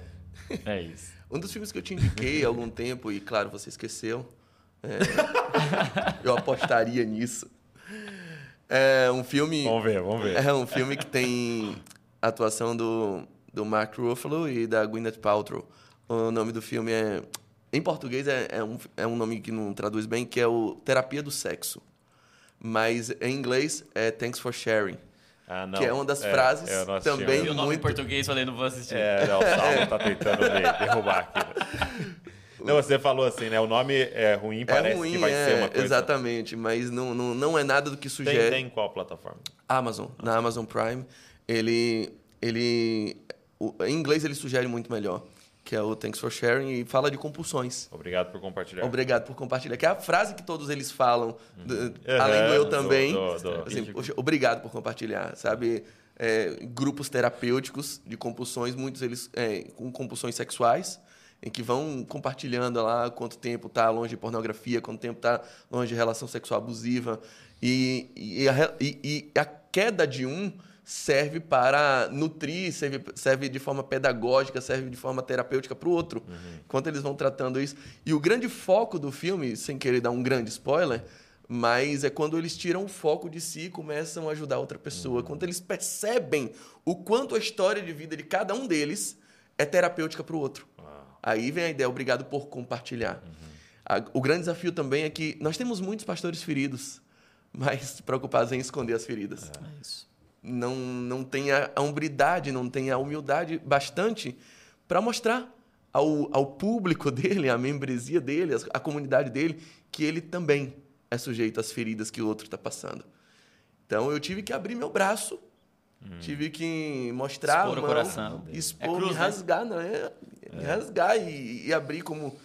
Speaker 3: É isso.
Speaker 4: Um dos filmes que eu te indiquei há algum tempo, e claro, você esqueceu. É, eu apostaria nisso. É um filme.
Speaker 1: Vamos ver, vamos ver.
Speaker 4: É um filme que tem a atuação do, do Mark Ruffalo e da Gwyneth Paltrow. O nome do filme é. Em português é, é, um, é um nome que não traduz bem, que é o Terapia do Sexo. Mas em inglês é Thanks for Sharing.
Speaker 1: Ah, não.
Speaker 4: Que é uma das frases
Speaker 1: eu não assisti
Speaker 4: também-
Speaker 1: ainda.
Speaker 3: E o nome
Speaker 4: muito-
Speaker 3: em português, falei, não vou assistir.
Speaker 1: É, não, o Saulo tá tentando derrubar aqui. Não, você falou assim, né? O nome é ruim, parece
Speaker 4: é ruim,
Speaker 1: que vai
Speaker 4: é,
Speaker 1: ser uma coisa.
Speaker 4: exatamente, mas não, não, não é nada do que
Speaker 1: Tem,
Speaker 4: sugere.
Speaker 1: tem em qual plataforma?
Speaker 4: Amazon, na Amazon Prime, ele, ele, o- em inglês ele sugere muito melhor, que é o Thanks for Sharing e fala de compulsões.
Speaker 1: Obrigado por compartilhar.
Speaker 4: Obrigado por compartilhar. Que é a frase que todos eles falam, do-
Speaker 1: Uhum,
Speaker 4: além do eu também.
Speaker 1: do- do-
Speaker 4: assim, poxa, obrigado por compartilhar, sabe? É, grupos terapêuticos de compulsões, muitos eles é, com compulsões sexuais, em que vão compartilhando lá quanto tempo está longe de pornografia, quanto tempo está longe de relação sexual abusiva. E, e, a, e- e a queda de um serve para nutrir, serve, serve de forma pedagógica, serve de forma terapêutica para o outro.
Speaker 1: Uhum.
Speaker 4: Enquanto eles vão tratando isso. E o grande foco do filme, sem querer dar um grande spoiler, mas é quando eles tiram o foco de si e começam a ajudar outra pessoa. Quando eles percebem o quanto a história de vida de cada um deles é terapêutica para o outro. Aí vem a ideia, obrigado por compartilhar. A- o grande desafio também é que nós temos muitos pastores feridos, mas preocupados em esconder as feridas.
Speaker 3: É isso.
Speaker 4: Não, não tem a, a hombridade, não tem a humildade bastante para mostrar ao, ao público dele, à membresia dele, à comunidade dele, que ele também é sujeito às feridas que o outro está passando. Então eu tive que abrir meu braço, tive que mostrar
Speaker 3: Expor
Speaker 4: a
Speaker 3: o
Speaker 4: mão,
Speaker 3: coração.
Speaker 4: expor,
Speaker 3: É cruz,
Speaker 4: me
Speaker 3: né?
Speaker 4: rasgar, não é? Me rasgar e, e abrir como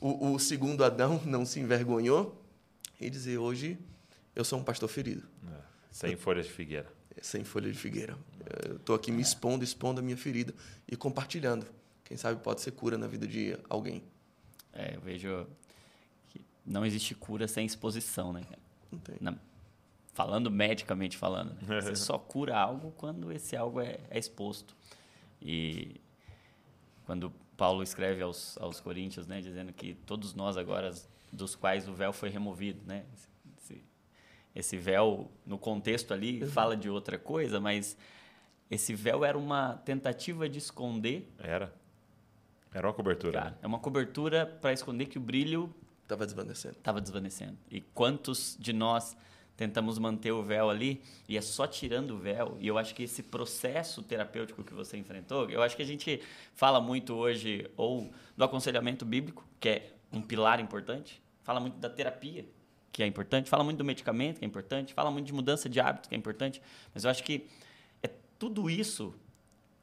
Speaker 4: o, o segundo Adão não se envergonhou e dizer hoje eu sou um pastor ferido,
Speaker 1: É, Sem folhas de figueira.
Speaker 4: sem folha de figueira. Eu estou aqui me expondo, expondo a minha ferida e compartilhando. Quem sabe pode ser cura na vida de alguém.
Speaker 3: É, eu vejo que não existe cura sem exposição, né? cara?
Speaker 4: Não tem.
Speaker 3: Na- falando medicamente falando, né? você só cura algo quando esse algo é, é exposto. E quando Paulo escreve aos, aos Coríntios, né, dizendo que todos nós agora, dos quais o véu foi removido, né? Esse, esse véu, no contexto ali, fala de outra coisa, mas esse véu era uma tentativa de esconder,
Speaker 1: Era. Era uma cobertura.
Speaker 3: cara,
Speaker 1: né?
Speaker 3: é uma cobertura para esconder que o brilho
Speaker 4: Estava desvanecendo.
Speaker 3: estava desvanecendo. E quantos de nós tentamos manter o véu ali e é só tirando o véu? E eu acho que esse processo terapêutico que você enfrentou, eu acho que a gente fala muito hoje ou do aconselhamento bíblico, que é um pilar importante, fala muito da terapia, que é importante, fala muito do medicamento, que é importante, fala muito de mudança de hábito, que é importante, mas eu acho que é tudo isso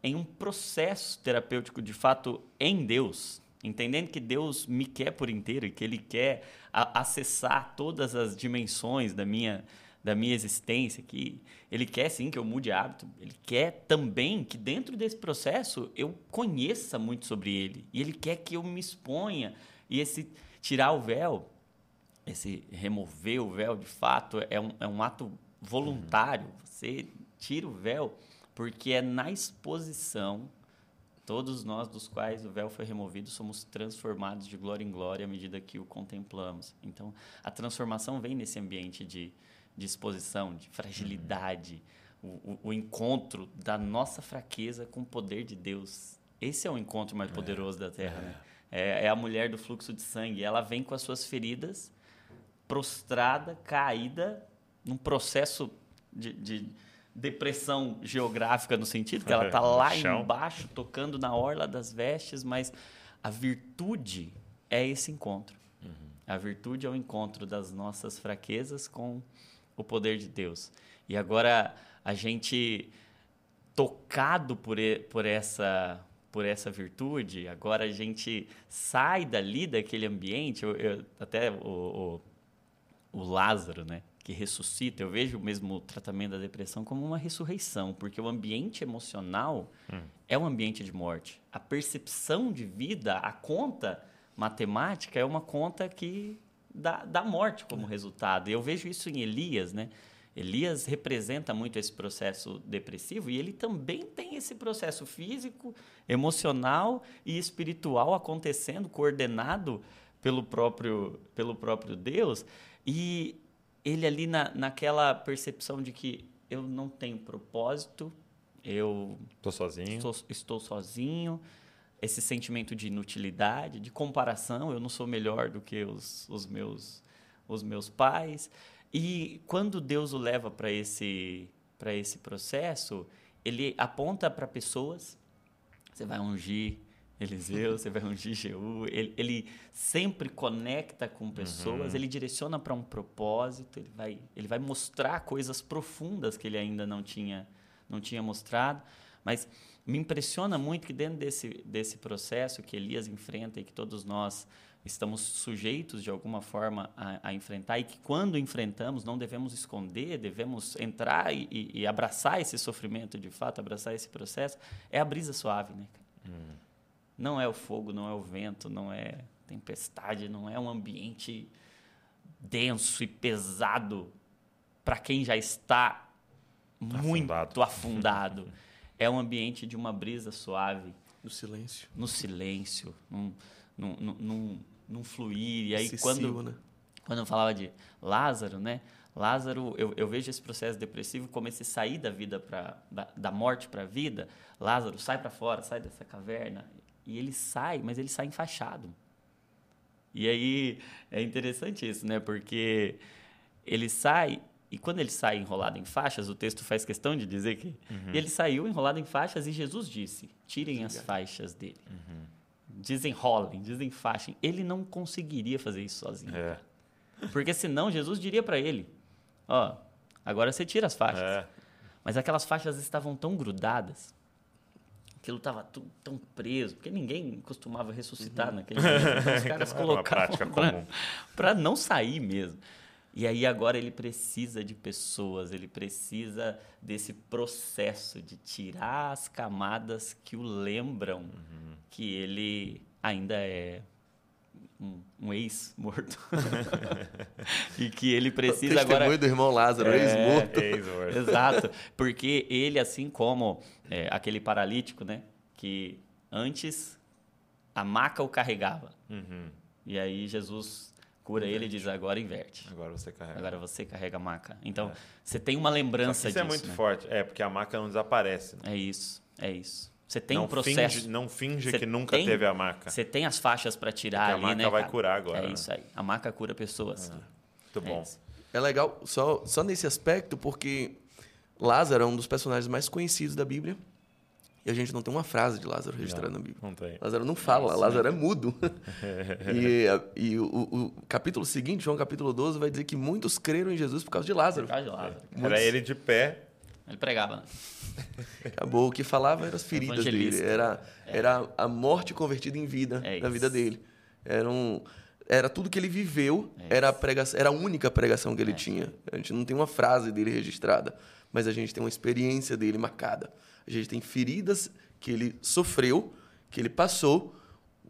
Speaker 3: em um processo terapêutico de fato em Deus, entendendo que Deus me quer por inteiro e que Ele quer acessar todas as dimensões da minha da minha existência, que Ele quer sim que eu mude hábito, Ele quer também que dentro desse processo eu conheça muito sobre Ele. E Ele quer que eu me exponha. E esse tirar o véu esse remover o véu de fato é um, é um ato voluntário. Você tira o véu porque é na exposição, todos nós dos quais o véu foi removido somos transformados de glória em glória à medida que o contemplamos. Então, a transformação vem nesse ambiente de, de exposição, de fragilidade, o, o, o encontro da nossa fraqueza com o poder de Deus. Esse é o encontro mais poderoso da Terra. Né? É, é a mulher do fluxo de sangue. Ela vem com as suas feridas, prostrada, caída, num processo de, de depressão geográfica, no sentido que ela está
Speaker 1: No
Speaker 3: lá embaixo, tocando na orla das vestes, mas a virtude é esse encontro. A virtude é o encontro das nossas fraquezas com o poder de Deus. E agora a gente tocado por, e- por essa por essa virtude, agora a gente sai dali daquele ambiente, eu, eu- até o, o, o Lázaro, né, que ressuscita, eu vejo mesmo o tratamento da depressão como uma ressurreição, porque o ambiente emocional é um ambiente de morte. A percepção de vida, a conta matemática é uma conta que dá, dá morte como resultado. E eu vejo isso em Elias, né? Elias representa muito esse processo depressivo e ele também tem esse processo físico, emocional e espiritual acontecendo, coordenado pelo próprio, pelo próprio Deus. E ele ali na, naquela percepção de que eu não tenho propósito, eu
Speaker 1: Tô sozinho.
Speaker 3: estou, estou sozinho, esse sentimento de inutilidade, de comparação, eu não sou melhor do que os, os, meus, os meus pais. E quando Deus o leva para esse, para esse processo, ele aponta para pessoas, você vai ungir Eliseu, você vai ungir Jeú, ele, ele sempre conecta com pessoas, ele direciona para um propósito, ele vai, ele vai mostrar coisas profundas que ele ainda não tinha, não tinha mostrado, mas me impressiona muito que dentro desse, desse processo que Elias enfrenta e que todos nós estamos sujeitos de alguma forma a, a enfrentar e que quando enfrentamos não devemos esconder, devemos entrar e, e- e abraçar esse sofrimento de fato, abraçar esse processo, é a brisa suave, né? cara? Não é o fogo, não é o vento, não é tempestade, não é um ambiente denso e pesado para quem já está muito
Speaker 1: Afundado.
Speaker 3: afundado. é um ambiente de uma brisa suave,
Speaker 4: No silêncio.
Speaker 3: no silêncio, num, num, num, num, fluir. E aí,
Speaker 4: Excessivo,
Speaker 3: quando,
Speaker 4: né?
Speaker 3: quando eu falava de Lázaro, né? Lázaro, eu, eu vejo esse processo depressivo como esse sair da vida para da, da morte para a vida. Lázaro sai para fora, sai dessa caverna e ele sai, mas ele sai enfaixado. E aí é interessante isso, né? Porque ele sai e quando ele sai enrolado em faixas, o texto faz questão de dizer que ele saiu enrolado em faixas e Jesus disse: tirem as faixas dele. Desenrolem, desenfaixem. Ele não conseguiria fazer isso sozinho.
Speaker 1: É.
Speaker 3: Porque senão Jesus diria para ele: Ó, agora você tira as faixas.
Speaker 1: É.
Speaker 3: Mas aquelas faixas estavam tão grudadas, aquilo estava tão preso, porque ninguém costumava ressuscitar naquele momento. Então os caras
Speaker 1: Uhum.
Speaker 3: Colocavam para não sair mesmo. E aí agora ele precisa de pessoas, ele precisa desse processo de tirar as camadas que o lembram
Speaker 1: Uhum.
Speaker 3: que ele ainda é um, um ex-morto. e que ele precisa
Speaker 4: Testemunho
Speaker 3: agora
Speaker 4: do irmão Lázaro,
Speaker 3: É.
Speaker 4: ex-morto.
Speaker 1: Ex-morto.
Speaker 3: Exato, porque ele, assim como é, aquele paralítico, né, que antes a maca o carregava,
Speaker 1: Uhum.
Speaker 3: e aí Jesus cura ele e diz: agora inverte.
Speaker 1: Agora você carrega.
Speaker 3: Agora você carrega a maca. Então, você tem uma lembrança
Speaker 1: isso
Speaker 3: disso.
Speaker 1: é muito
Speaker 3: né?
Speaker 1: forte. É, porque a maca não desaparece. né?
Speaker 3: É isso, é isso. Você tem
Speaker 1: não
Speaker 3: um processo.
Speaker 1: Finge, não finge
Speaker 3: Você
Speaker 1: que nunca
Speaker 3: tem-
Speaker 1: teve a maca.
Speaker 3: Você tem as faixas para tirar
Speaker 1: Porque a
Speaker 3: ali,
Speaker 1: maca
Speaker 3: né?
Speaker 1: vai
Speaker 3: cara?
Speaker 1: curar agora,
Speaker 3: É
Speaker 1: né?
Speaker 3: isso aí. A maca cura pessoas.
Speaker 1: Muito
Speaker 3: É
Speaker 1: bom.
Speaker 3: isso.
Speaker 4: É legal só, só nesse aspecto, porque Lázaro é um dos personagens mais conhecidos da Bíblia. E a gente não tem uma frase de Lázaro registrada na Bíblia.
Speaker 1: Não tem.
Speaker 4: Lázaro não fala, Lázaro é mudo. e a- e o, o- capítulo seguinte, João capítulo 12, vai dizer que muitos creram em Jesus por causa de Lázaro.
Speaker 3: Por causa de Lázaro.
Speaker 1: Era ele de pé.
Speaker 3: Ele pregava, né?
Speaker 4: Acabou. O que falava eram as feridas dele. Era, era a morte convertida em vida
Speaker 3: É
Speaker 4: na vida dele. Era, um, era tudo que ele viveu,
Speaker 3: É
Speaker 4: era, a pregação, era a única pregação que ele tinha. A gente não tem uma frase dele registrada, mas a gente tem uma experiência dele marcada. A gente tem feridas que ele sofreu, que ele passou.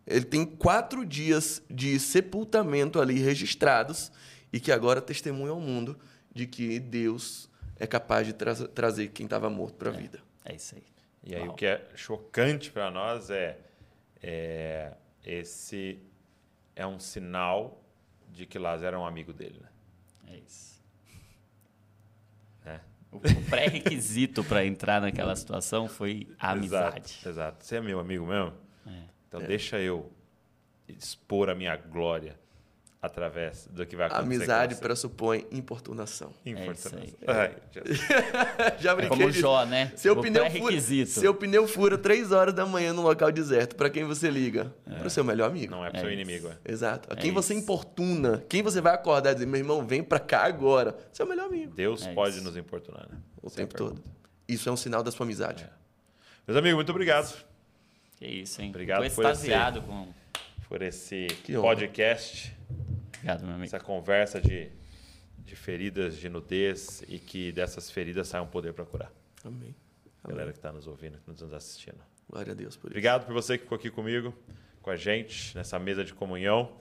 Speaker 4: Ele tem quatro dias de sepultamento ali registrados e que agora testemunha ao mundo de que Deus é capaz de tra- trazer quem estava morto para a vida.
Speaker 3: É isso aí.
Speaker 1: E aí
Speaker 3: Uau.
Speaker 1: o que é chocante para nós é, é esse é um sinal de que Lázaro era um amigo dele, né?
Speaker 3: É isso.
Speaker 1: É.
Speaker 3: O o pré-requisito para entrar naquela situação foi a amizade.
Speaker 1: Exato, exato. Você é meu amigo mesmo?
Speaker 3: É.
Speaker 1: Então deixa eu expor a minha glória através do que vai acontecer.
Speaker 4: amizade pressupõe importunação.
Speaker 1: Importância.
Speaker 3: É isso
Speaker 1: Ai, Jesus.
Speaker 4: Já
Speaker 3: É
Speaker 4: brinquei
Speaker 3: como o
Speaker 4: disso.
Speaker 3: Jó, né?
Speaker 4: Seu
Speaker 3: o
Speaker 4: pneu, fura,
Speaker 3: pré-requisito.
Speaker 4: seu pneu fura três horas da manhã num local deserto. Para quem você liga? Para o seu melhor amigo.
Speaker 1: Não é pro
Speaker 3: É
Speaker 1: seu
Speaker 3: isso.
Speaker 1: inimigo, é.
Speaker 4: Exato. A
Speaker 3: É
Speaker 4: quem você
Speaker 3: isso.
Speaker 4: importuna, quem você vai acordar e dizer, meu irmão, vem para cá agora. Seu melhor amigo.
Speaker 1: Deus
Speaker 3: É
Speaker 1: pode
Speaker 3: isso.
Speaker 1: nos importunar, né?
Speaker 4: O
Speaker 1: Sem
Speaker 4: tempo
Speaker 1: pergunta.
Speaker 4: todo. Isso é um sinal da sua amizade.
Speaker 1: É. Meus amigos, muito obrigado
Speaker 3: Que isso, hein?
Speaker 1: Obrigado
Speaker 3: Tô
Speaker 1: por esse-
Speaker 3: extasiado com...
Speaker 1: por esse podcast,
Speaker 3: Obrigado, meu amigo.
Speaker 1: essa conversa de, de feridas, de nudez e que dessas feridas saia um poder para curar.
Speaker 4: Amém.
Speaker 1: Galera que está nos ouvindo, que nos assistindo.
Speaker 4: Glória a Deus por isso.
Speaker 1: Obrigado por você que ficou aqui comigo, com a gente, nessa mesa de comunhão.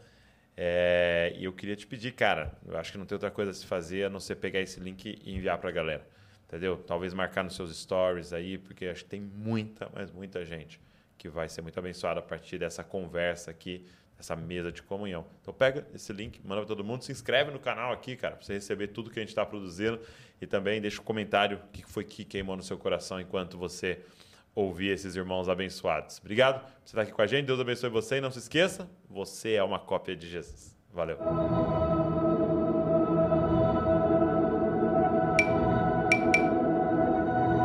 Speaker 1: É, e eu queria te pedir, cara, eu acho que não tem outra coisa a se fazer a não ser pegar esse link e enviar para a galera. Entendeu? Talvez marcar nos seus stories aí, porque acho que tem muita, mas muita gente que vai ser muito abençoada a partir dessa conversa aqui, dessa mesa de comunhão. Então pega esse link, manda para todo mundo, se inscreve no canal aqui, cara, para você receber tudo que a gente está produzindo e também deixa um comentário o que foi que queimou no seu coração enquanto você ouvir esses irmãos abençoados. Obrigado por você estar aqui com a gente. Deus abençoe você e não se esqueça, você é uma cópia de Jesus. Valeu.